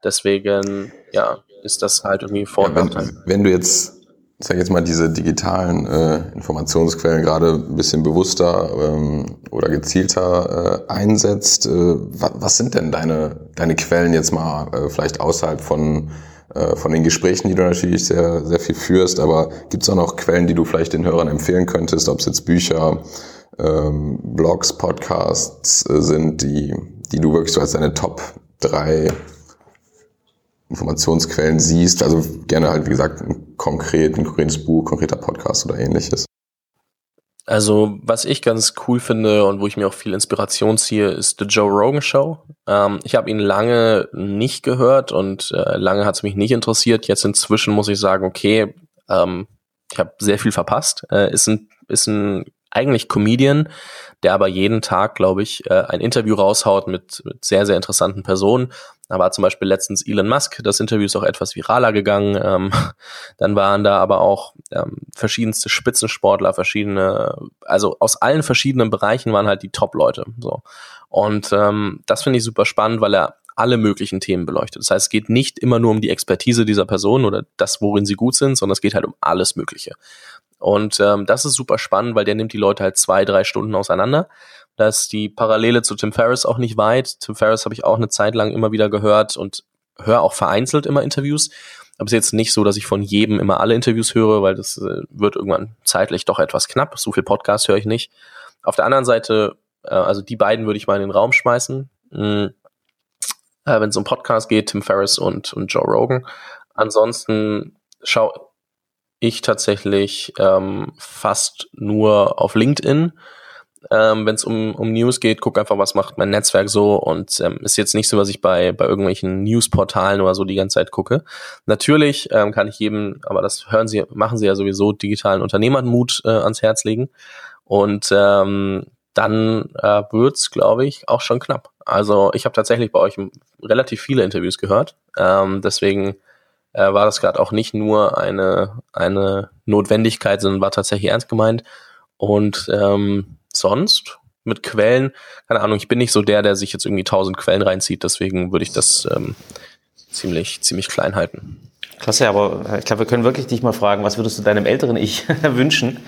deswegen, ja, ist das halt irgendwie vor ja, wenn, wenn du jetzt, sag jetzt mal, diese digitalen äh, Informationsquellen gerade ein bisschen bewusster ähm, oder gezielter äh, einsetzt, äh, was, was sind denn deine, deine Quellen jetzt mal äh, vielleicht außerhalb von äh, von den Gesprächen, die du natürlich sehr, sehr viel führst, aber gibt es auch noch Quellen, die du vielleicht den Hörern empfehlen könntest, ob es jetzt Bücher, ähm, Blogs, Podcasts äh, sind, die, die du wirklich so als deine Top drei Informationsquellen siehst. Also gerne halt, wie gesagt, ein, konkret, ein konkretes Buch, konkreter Podcast oder ähnliches. Also, was ich ganz cool finde und wo ich mir auch viel Inspiration ziehe, ist The Joe Rogan Show. Ähm, ich habe ihn lange nicht gehört und äh, lange hat es mich nicht interessiert. Jetzt inzwischen muss ich sagen, okay, ähm, ich habe sehr viel verpasst. Äh, ist ein, ist ein eigentlich Comedian, der aber jeden Tag, glaube ich, äh, ein Interview raushaut mit, mit sehr, sehr interessanten Personen. Da war zum Beispiel letztens Elon Musk, das Interview ist auch etwas viraler gegangen. Ähm, (laughs) dann waren da aber auch ähm, verschiedenste Spitzensportler, verschiedene, also aus allen verschiedenen Bereichen waren halt die Top-Leute. So. Und ähm, das finde ich super spannend, weil er alle möglichen Themen beleuchtet. Das heißt, es geht nicht immer nur um die Expertise dieser Person oder das, worin sie gut sind, sondern es geht halt um alles Mögliche. Und ähm, das ist super spannend, weil der nimmt die Leute halt zwei, drei Stunden auseinander. Da ist die Parallele zu Tim Ferriss auch nicht weit. Tim Ferriss habe ich auch eine Zeit lang immer wieder gehört und höre auch vereinzelt immer Interviews. Aber es ist jetzt nicht so, dass ich von jedem immer alle Interviews höre, weil das äh, wird irgendwann zeitlich doch etwas knapp. So viel Podcast höre ich nicht. Auf der anderen Seite, äh, also die beiden würde ich mal in den Raum schmeißen. Mhm. Äh, Wenn es um Podcast geht, Tim Ferriss und, und Joe Rogan. Ansonsten schau, ich tatsächlich ähm, fast nur auf LinkedIn. Ähm, Wenn es um, um News geht, guck einfach, was macht mein Netzwerk so und ähm, ist jetzt nicht so, was ich bei, bei irgendwelchen Newsportalen oder so die ganze Zeit gucke. Natürlich ähm, kann ich jedem, aber das hören Sie, machen Sie ja sowieso digitalen Unternehmermut äh, ans Herz legen. Und ähm, dann äh, wird's, glaube ich, auch schon knapp. Also ich habe tatsächlich bei euch relativ viele Interviews gehört. Ähm, deswegen äh, war das gerade auch nicht nur eine, eine Notwendigkeit, sondern war tatsächlich ernst gemeint. Und ähm, sonst, mit Quellen, keine Ahnung, ich bin nicht so der, der sich jetzt irgendwie tausend Quellen reinzieht, deswegen würde ich das ähm, ziemlich, ziemlich klein halten. Klasse, aber äh, ich glaube, wir können wirklich dich mal fragen, was würdest du deinem älteren Ich (laughs) wünschen,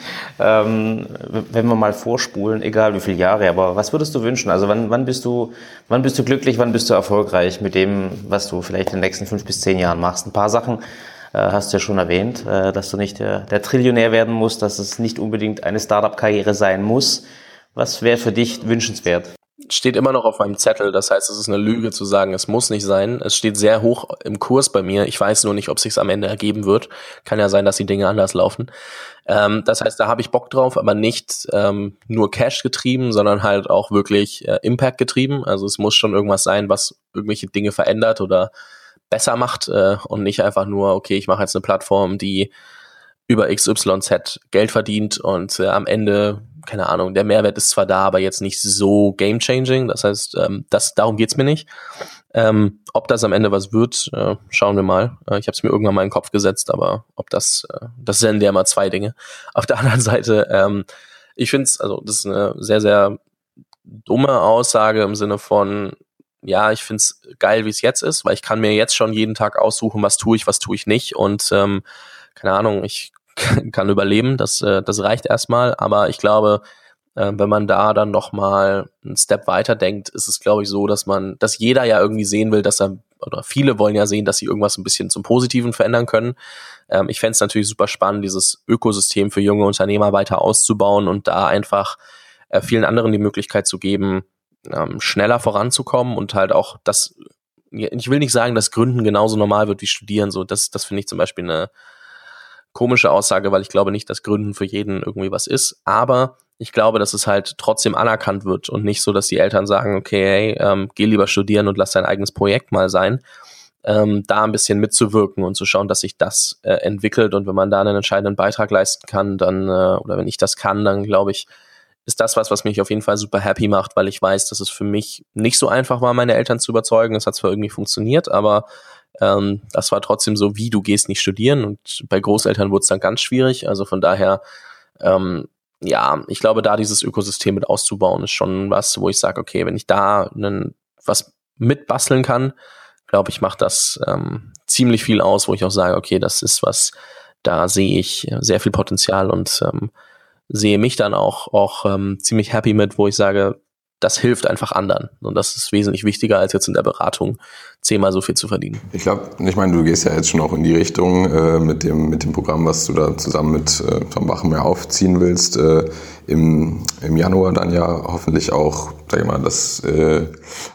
ähm, wenn wir mal vorspulen, egal wie viele Jahre, aber was würdest du wünschen? Also wann, wann bist du, wann bist du glücklich, wann bist du erfolgreich mit dem, was du vielleicht in den nächsten fünf bis zehn Jahren machst? Ein paar Sachen äh, hast du ja schon erwähnt, äh, dass du nicht der, der Trillionär werden musst, dass es nicht unbedingt eine Startup-Karriere sein muss. Was wäre für dich wünschenswert? Steht immer noch auf meinem Zettel. Das heißt, es ist eine Lüge zu sagen, es muss nicht sein. Es steht sehr hoch im Kurs bei mir. Ich weiß nur nicht, ob sich am Ende ergeben wird. Kann ja sein, dass die Dinge anders laufen. Ähm, das heißt, da habe ich Bock drauf, aber nicht ähm, nur Cash getrieben, sondern halt auch wirklich äh, Impact getrieben. Also es muss schon irgendwas sein, was irgendwelche Dinge verändert oder besser macht äh, und nicht einfach nur, okay, ich mache jetzt eine Plattform, die über XYZ Geld verdient und äh, am Ende keine Ahnung, der Mehrwert ist zwar da, aber jetzt nicht so game-changing. Das heißt, ähm, das, darum geht's mir nicht. Ähm, ob das am Ende was wird, äh, schauen wir mal. Äh, ich habe es mir irgendwann mal in den Kopf gesetzt, aber ob das, äh, das sind ja immer zwei Dinge. Auf der anderen Seite, ähm, ich finde es, also das ist eine sehr, sehr dumme Aussage im Sinne von, ja, ich finde es geil, wie es jetzt ist, weil ich kann mir jetzt schon jeden Tag aussuchen, was tue ich, was tue ich nicht. Und ähm, keine Ahnung, ich kann überleben, das, äh, das reicht erstmal. Aber ich glaube, äh, wenn man da dann noch mal einen Step weiter denkt, ist es, glaube ich, so, dass man, dass jeder ja irgendwie sehen will, dass er, oder viele wollen ja sehen, dass sie irgendwas ein bisschen zum Positiven verändern können. Ähm, ich fände es natürlich super spannend, dieses Ökosystem für junge Unternehmer weiter auszubauen und da einfach äh, vielen anderen die Möglichkeit zu geben, ähm, schneller voranzukommen und halt auch das, ich will nicht sagen, dass Gründen genauso normal wird wie Studieren, so das, das finde ich zum Beispiel eine, komische Aussage, weil ich glaube nicht, dass Gründen für jeden irgendwie was ist. Aber ich glaube, dass es halt trotzdem anerkannt wird und nicht so, dass die Eltern sagen, okay, hey, ähm, geh lieber studieren und lass dein eigenes Projekt mal sein. Ähm, da ein bisschen mitzuwirken und zu schauen, dass sich das äh, entwickelt und wenn man da einen entscheidenden Beitrag leisten kann, dann, äh, oder wenn ich das kann, dann glaube ich, ist das was, was mich auf jeden Fall super happy macht, weil ich weiß, dass es für mich nicht so einfach war, meine Eltern zu überzeugen. Es hat zwar irgendwie funktioniert, aber ähm, das war trotzdem so, wie du gehst nicht studieren und bei Großeltern wurde es dann ganz schwierig. Also von daher, ähm, ja, ich glaube, da dieses Ökosystem mit auszubauen, ist schon was, wo ich sage, okay, wenn ich da einen, was mitbasteln kann, glaube ich, macht das ähm, ziemlich viel aus, wo ich auch sage, okay, das ist was, da sehe ich sehr viel Potenzial und ähm, sehe mich dann auch, auch ähm, ziemlich happy mit, wo ich sage, das hilft einfach anderen. Und das ist wesentlich wichtiger, als jetzt in der Beratung zehnmal so viel zu verdienen. Ich glaube, ich meine, du gehst ja jetzt schon auch in die Richtung äh, mit, dem, mit dem Programm, was du da zusammen mit äh, Tom Bachenmeer aufziehen willst. Äh, im, Im Januar dann ja hoffentlich auch, sag ich mal, das äh,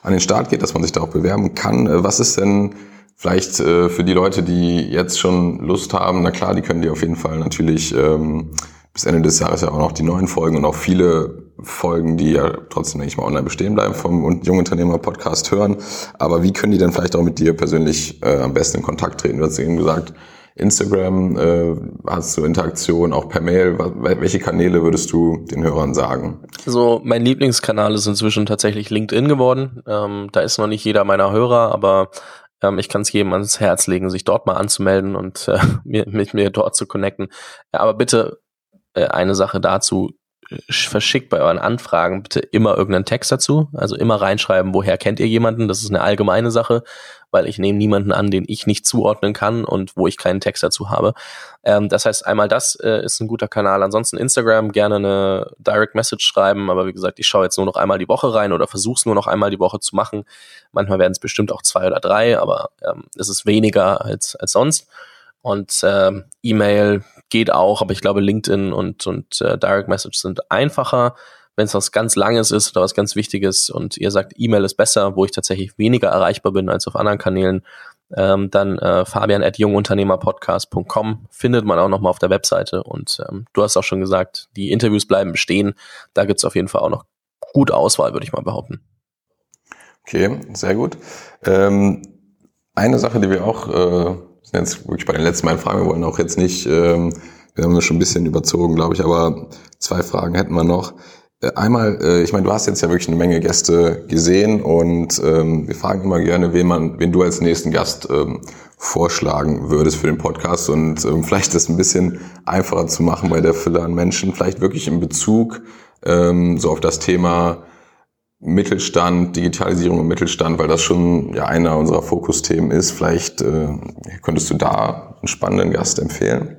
an den Start geht, dass man sich da auch bewerben kann. Äh, was ist denn vielleicht äh, für die Leute, die jetzt schon Lust haben, na klar, die können die auf jeden Fall natürlich ähm, bis Ende des Jahres ja auch noch die neuen Folgen und auch viele Folgen, die ja trotzdem, denke ich mal, online bestehen bleiben vom Jungunternehmer-Podcast hören. Aber wie können die denn vielleicht auch mit dir persönlich äh, am besten in Kontakt treten? Du hast eben gesagt, Instagram, äh, hast du Interaktion, auch per Mail. Welche Kanäle würdest du den Hörern sagen? Also mein Lieblingskanal ist inzwischen tatsächlich LinkedIn geworden. Ähm, da ist noch nicht jeder meiner Hörer, aber ähm, ich kann es jedem ans Herz legen, sich dort mal anzumelden und äh, (laughs) mit mir dort zu connecten. Ja, aber bitte äh, eine Sache dazu, verschickt bei euren Anfragen bitte immer irgendeinen Text dazu. Also immer reinschreiben, woher kennt ihr jemanden. Das ist eine allgemeine Sache, weil ich nehme niemanden an, den ich nicht zuordnen kann und wo ich keinen Text dazu habe. Ähm, das heißt, einmal das äh, ist ein guter Kanal. Ansonsten Instagram gerne eine Direct Message schreiben. Aber wie gesagt, ich schaue jetzt nur noch einmal die Woche rein oder versuche es nur noch einmal die Woche zu machen. Manchmal werden es bestimmt auch zwei oder drei, aber ähm, es ist weniger als, als sonst. Und ähm, E-Mail geht auch, aber ich glaube, LinkedIn und, und äh, Direct Message sind einfacher. Wenn es was ganz Langes ist oder was ganz Wichtiges und ihr sagt, E-Mail ist besser, wo ich tatsächlich weniger erreichbar bin als auf anderen Kanälen, ähm, dann äh, fabian at jungunternehmerpodcast.com findet man auch nochmal auf der Webseite. Und ähm, du hast auch schon gesagt, die Interviews bleiben bestehen. Da gibt's auf jeden Fall auch noch gute Auswahl, würde ich mal behaupten. Okay, sehr gut. Ähm, eine Sache, die wir auch äh, sind jetzt wirklich bei den letzten beiden Fragen. Wir wollen auch jetzt nicht, ähm, wir haben das schon ein bisschen überzogen, glaube ich, aber zwei Fragen hätten wir noch. Äh, einmal, äh, ich meine, du hast jetzt ja wirklich eine Menge Gäste gesehen und ähm, wir fragen immer gerne, wen man, wen du als nächsten Gast ähm, vorschlagen würdest für den Podcast und ähm, vielleicht das ein bisschen einfacher zu machen bei der Fülle an Menschen, vielleicht wirklich in Bezug ähm, so auf das Thema Mittelstand, Digitalisierung im Mittelstand, weil das schon ja einer unserer Fokusthemen ist. Vielleicht äh, könntest du da einen spannenden Gast empfehlen?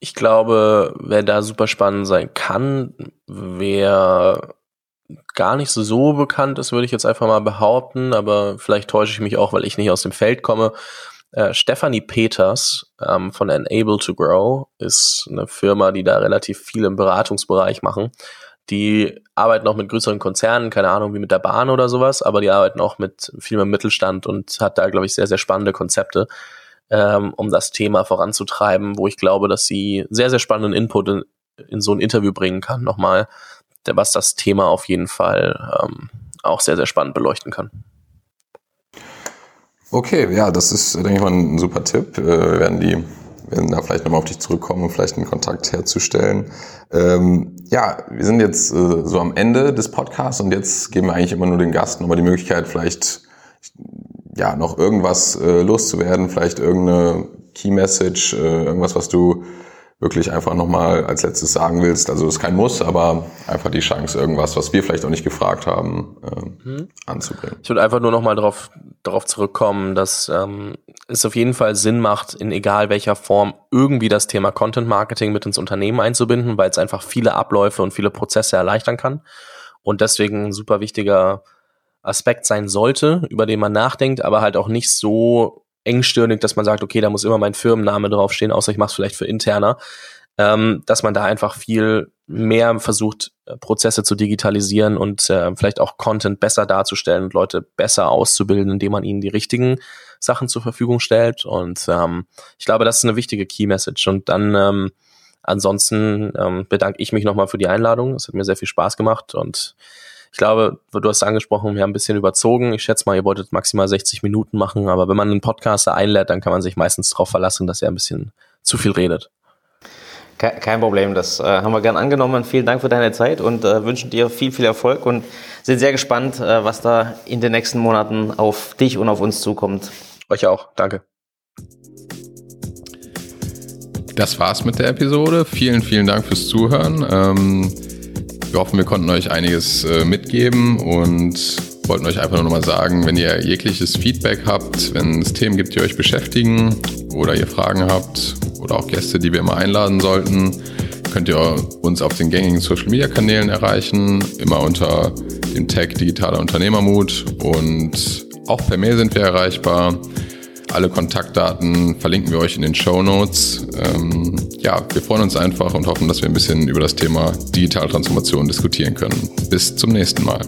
Ich glaube, wer da super spannend sein kann, wer gar nicht so bekannt ist, würde ich jetzt einfach mal behaupten, aber vielleicht täusche ich mich auch, weil ich nicht aus dem Feld komme. Äh, Stephanie Peters ähm, von Enable to Grow ist eine Firma, die da relativ viel im Beratungsbereich machen. Die arbeiten auch mit größeren Konzernen, keine Ahnung, wie mit der Bahn oder sowas, aber die arbeiten auch mit viel mehr Mittelstand und hat da, glaube ich, sehr, sehr spannende Konzepte, ähm, um das Thema voranzutreiben, wo ich glaube, dass sie sehr, sehr spannenden Input in, in so ein Interview bringen kann, nochmal, was das Thema auf jeden Fall ähm, auch sehr, sehr spannend beleuchten kann. Okay, ja, das ist, denke ich mal, ein super Tipp. Äh, wir werden die da vielleicht nochmal auf dich zurückkommen, um vielleicht einen Kontakt herzustellen. Ähm, ja, wir sind jetzt äh, so am Ende des Podcasts und jetzt geben wir eigentlich immer nur den Gast nochmal die Möglichkeit, vielleicht ja noch irgendwas äh, loszuwerden, vielleicht irgendeine Key Message, äh, irgendwas, was du wirklich einfach nochmal als letztes sagen willst. Also es ist kein Muss, aber einfach die Chance, irgendwas, was wir vielleicht auch nicht gefragt haben, äh, mhm. anzubringen. Ich würde einfach nur nochmal darauf, darauf zurückkommen, dass ähm, es auf jeden Fall Sinn macht, in egal welcher Form irgendwie das Thema Content Marketing mit ins Unternehmen einzubinden, weil es einfach viele Abläufe und viele Prozesse erleichtern kann. Und deswegen ein super wichtiger Aspekt sein sollte, über den man nachdenkt, aber halt auch nicht so engstirnig, dass man sagt, okay, da muss immer mein Firmenname draufstehen, außer ich mache es vielleicht für interner, ähm, dass man da einfach viel mehr versucht, äh, Prozesse zu digitalisieren und äh, vielleicht auch Content besser darzustellen und Leute besser auszubilden, indem man ihnen die richtigen Sachen zur Verfügung stellt. Und ähm, ich glaube, das ist eine wichtige Key Message. Und dann ähm, ansonsten ähm, bedanke ich mich nochmal für die Einladung. Es hat mir sehr viel Spaß gemacht und ich glaube, du hast angesprochen, wir haben ein bisschen überzogen. Ich schätze mal, ihr wolltet maximal 60 Minuten machen, aber wenn man einen Podcaster einlädt, dann kann man sich meistens darauf verlassen, dass er ein bisschen zu viel redet. Kein Problem, das äh, haben wir gern angenommen. Vielen Dank für deine Zeit und äh, wünschen dir viel, viel Erfolg und sind sehr gespannt, äh, was da in den nächsten Monaten auf dich und auf uns zukommt. Euch auch, danke. Das war's mit der Episode. Vielen, vielen Dank fürs Zuhören. Ähm wir hoffen, wir konnten euch einiges äh, mitgeben und wollten euch einfach nur nochmal sagen, wenn ihr jegliches Feedback habt, wenn es Themen gibt, die euch beschäftigen oder ihr Fragen habt oder auch Gäste, die wir mal einladen sollten, könnt ihr uns auf den gängigen Social Media Kanälen erreichen, immer unter dem Tag Digitaler Unternehmermut und auch per Mail sind wir erreichbar. Alle Kontaktdaten verlinken wir euch in den Show Notes. Ähm, ja, wir freuen uns einfach und hoffen, dass wir ein bisschen über das Thema Digitaltransformation diskutieren können. Bis zum nächsten Mal.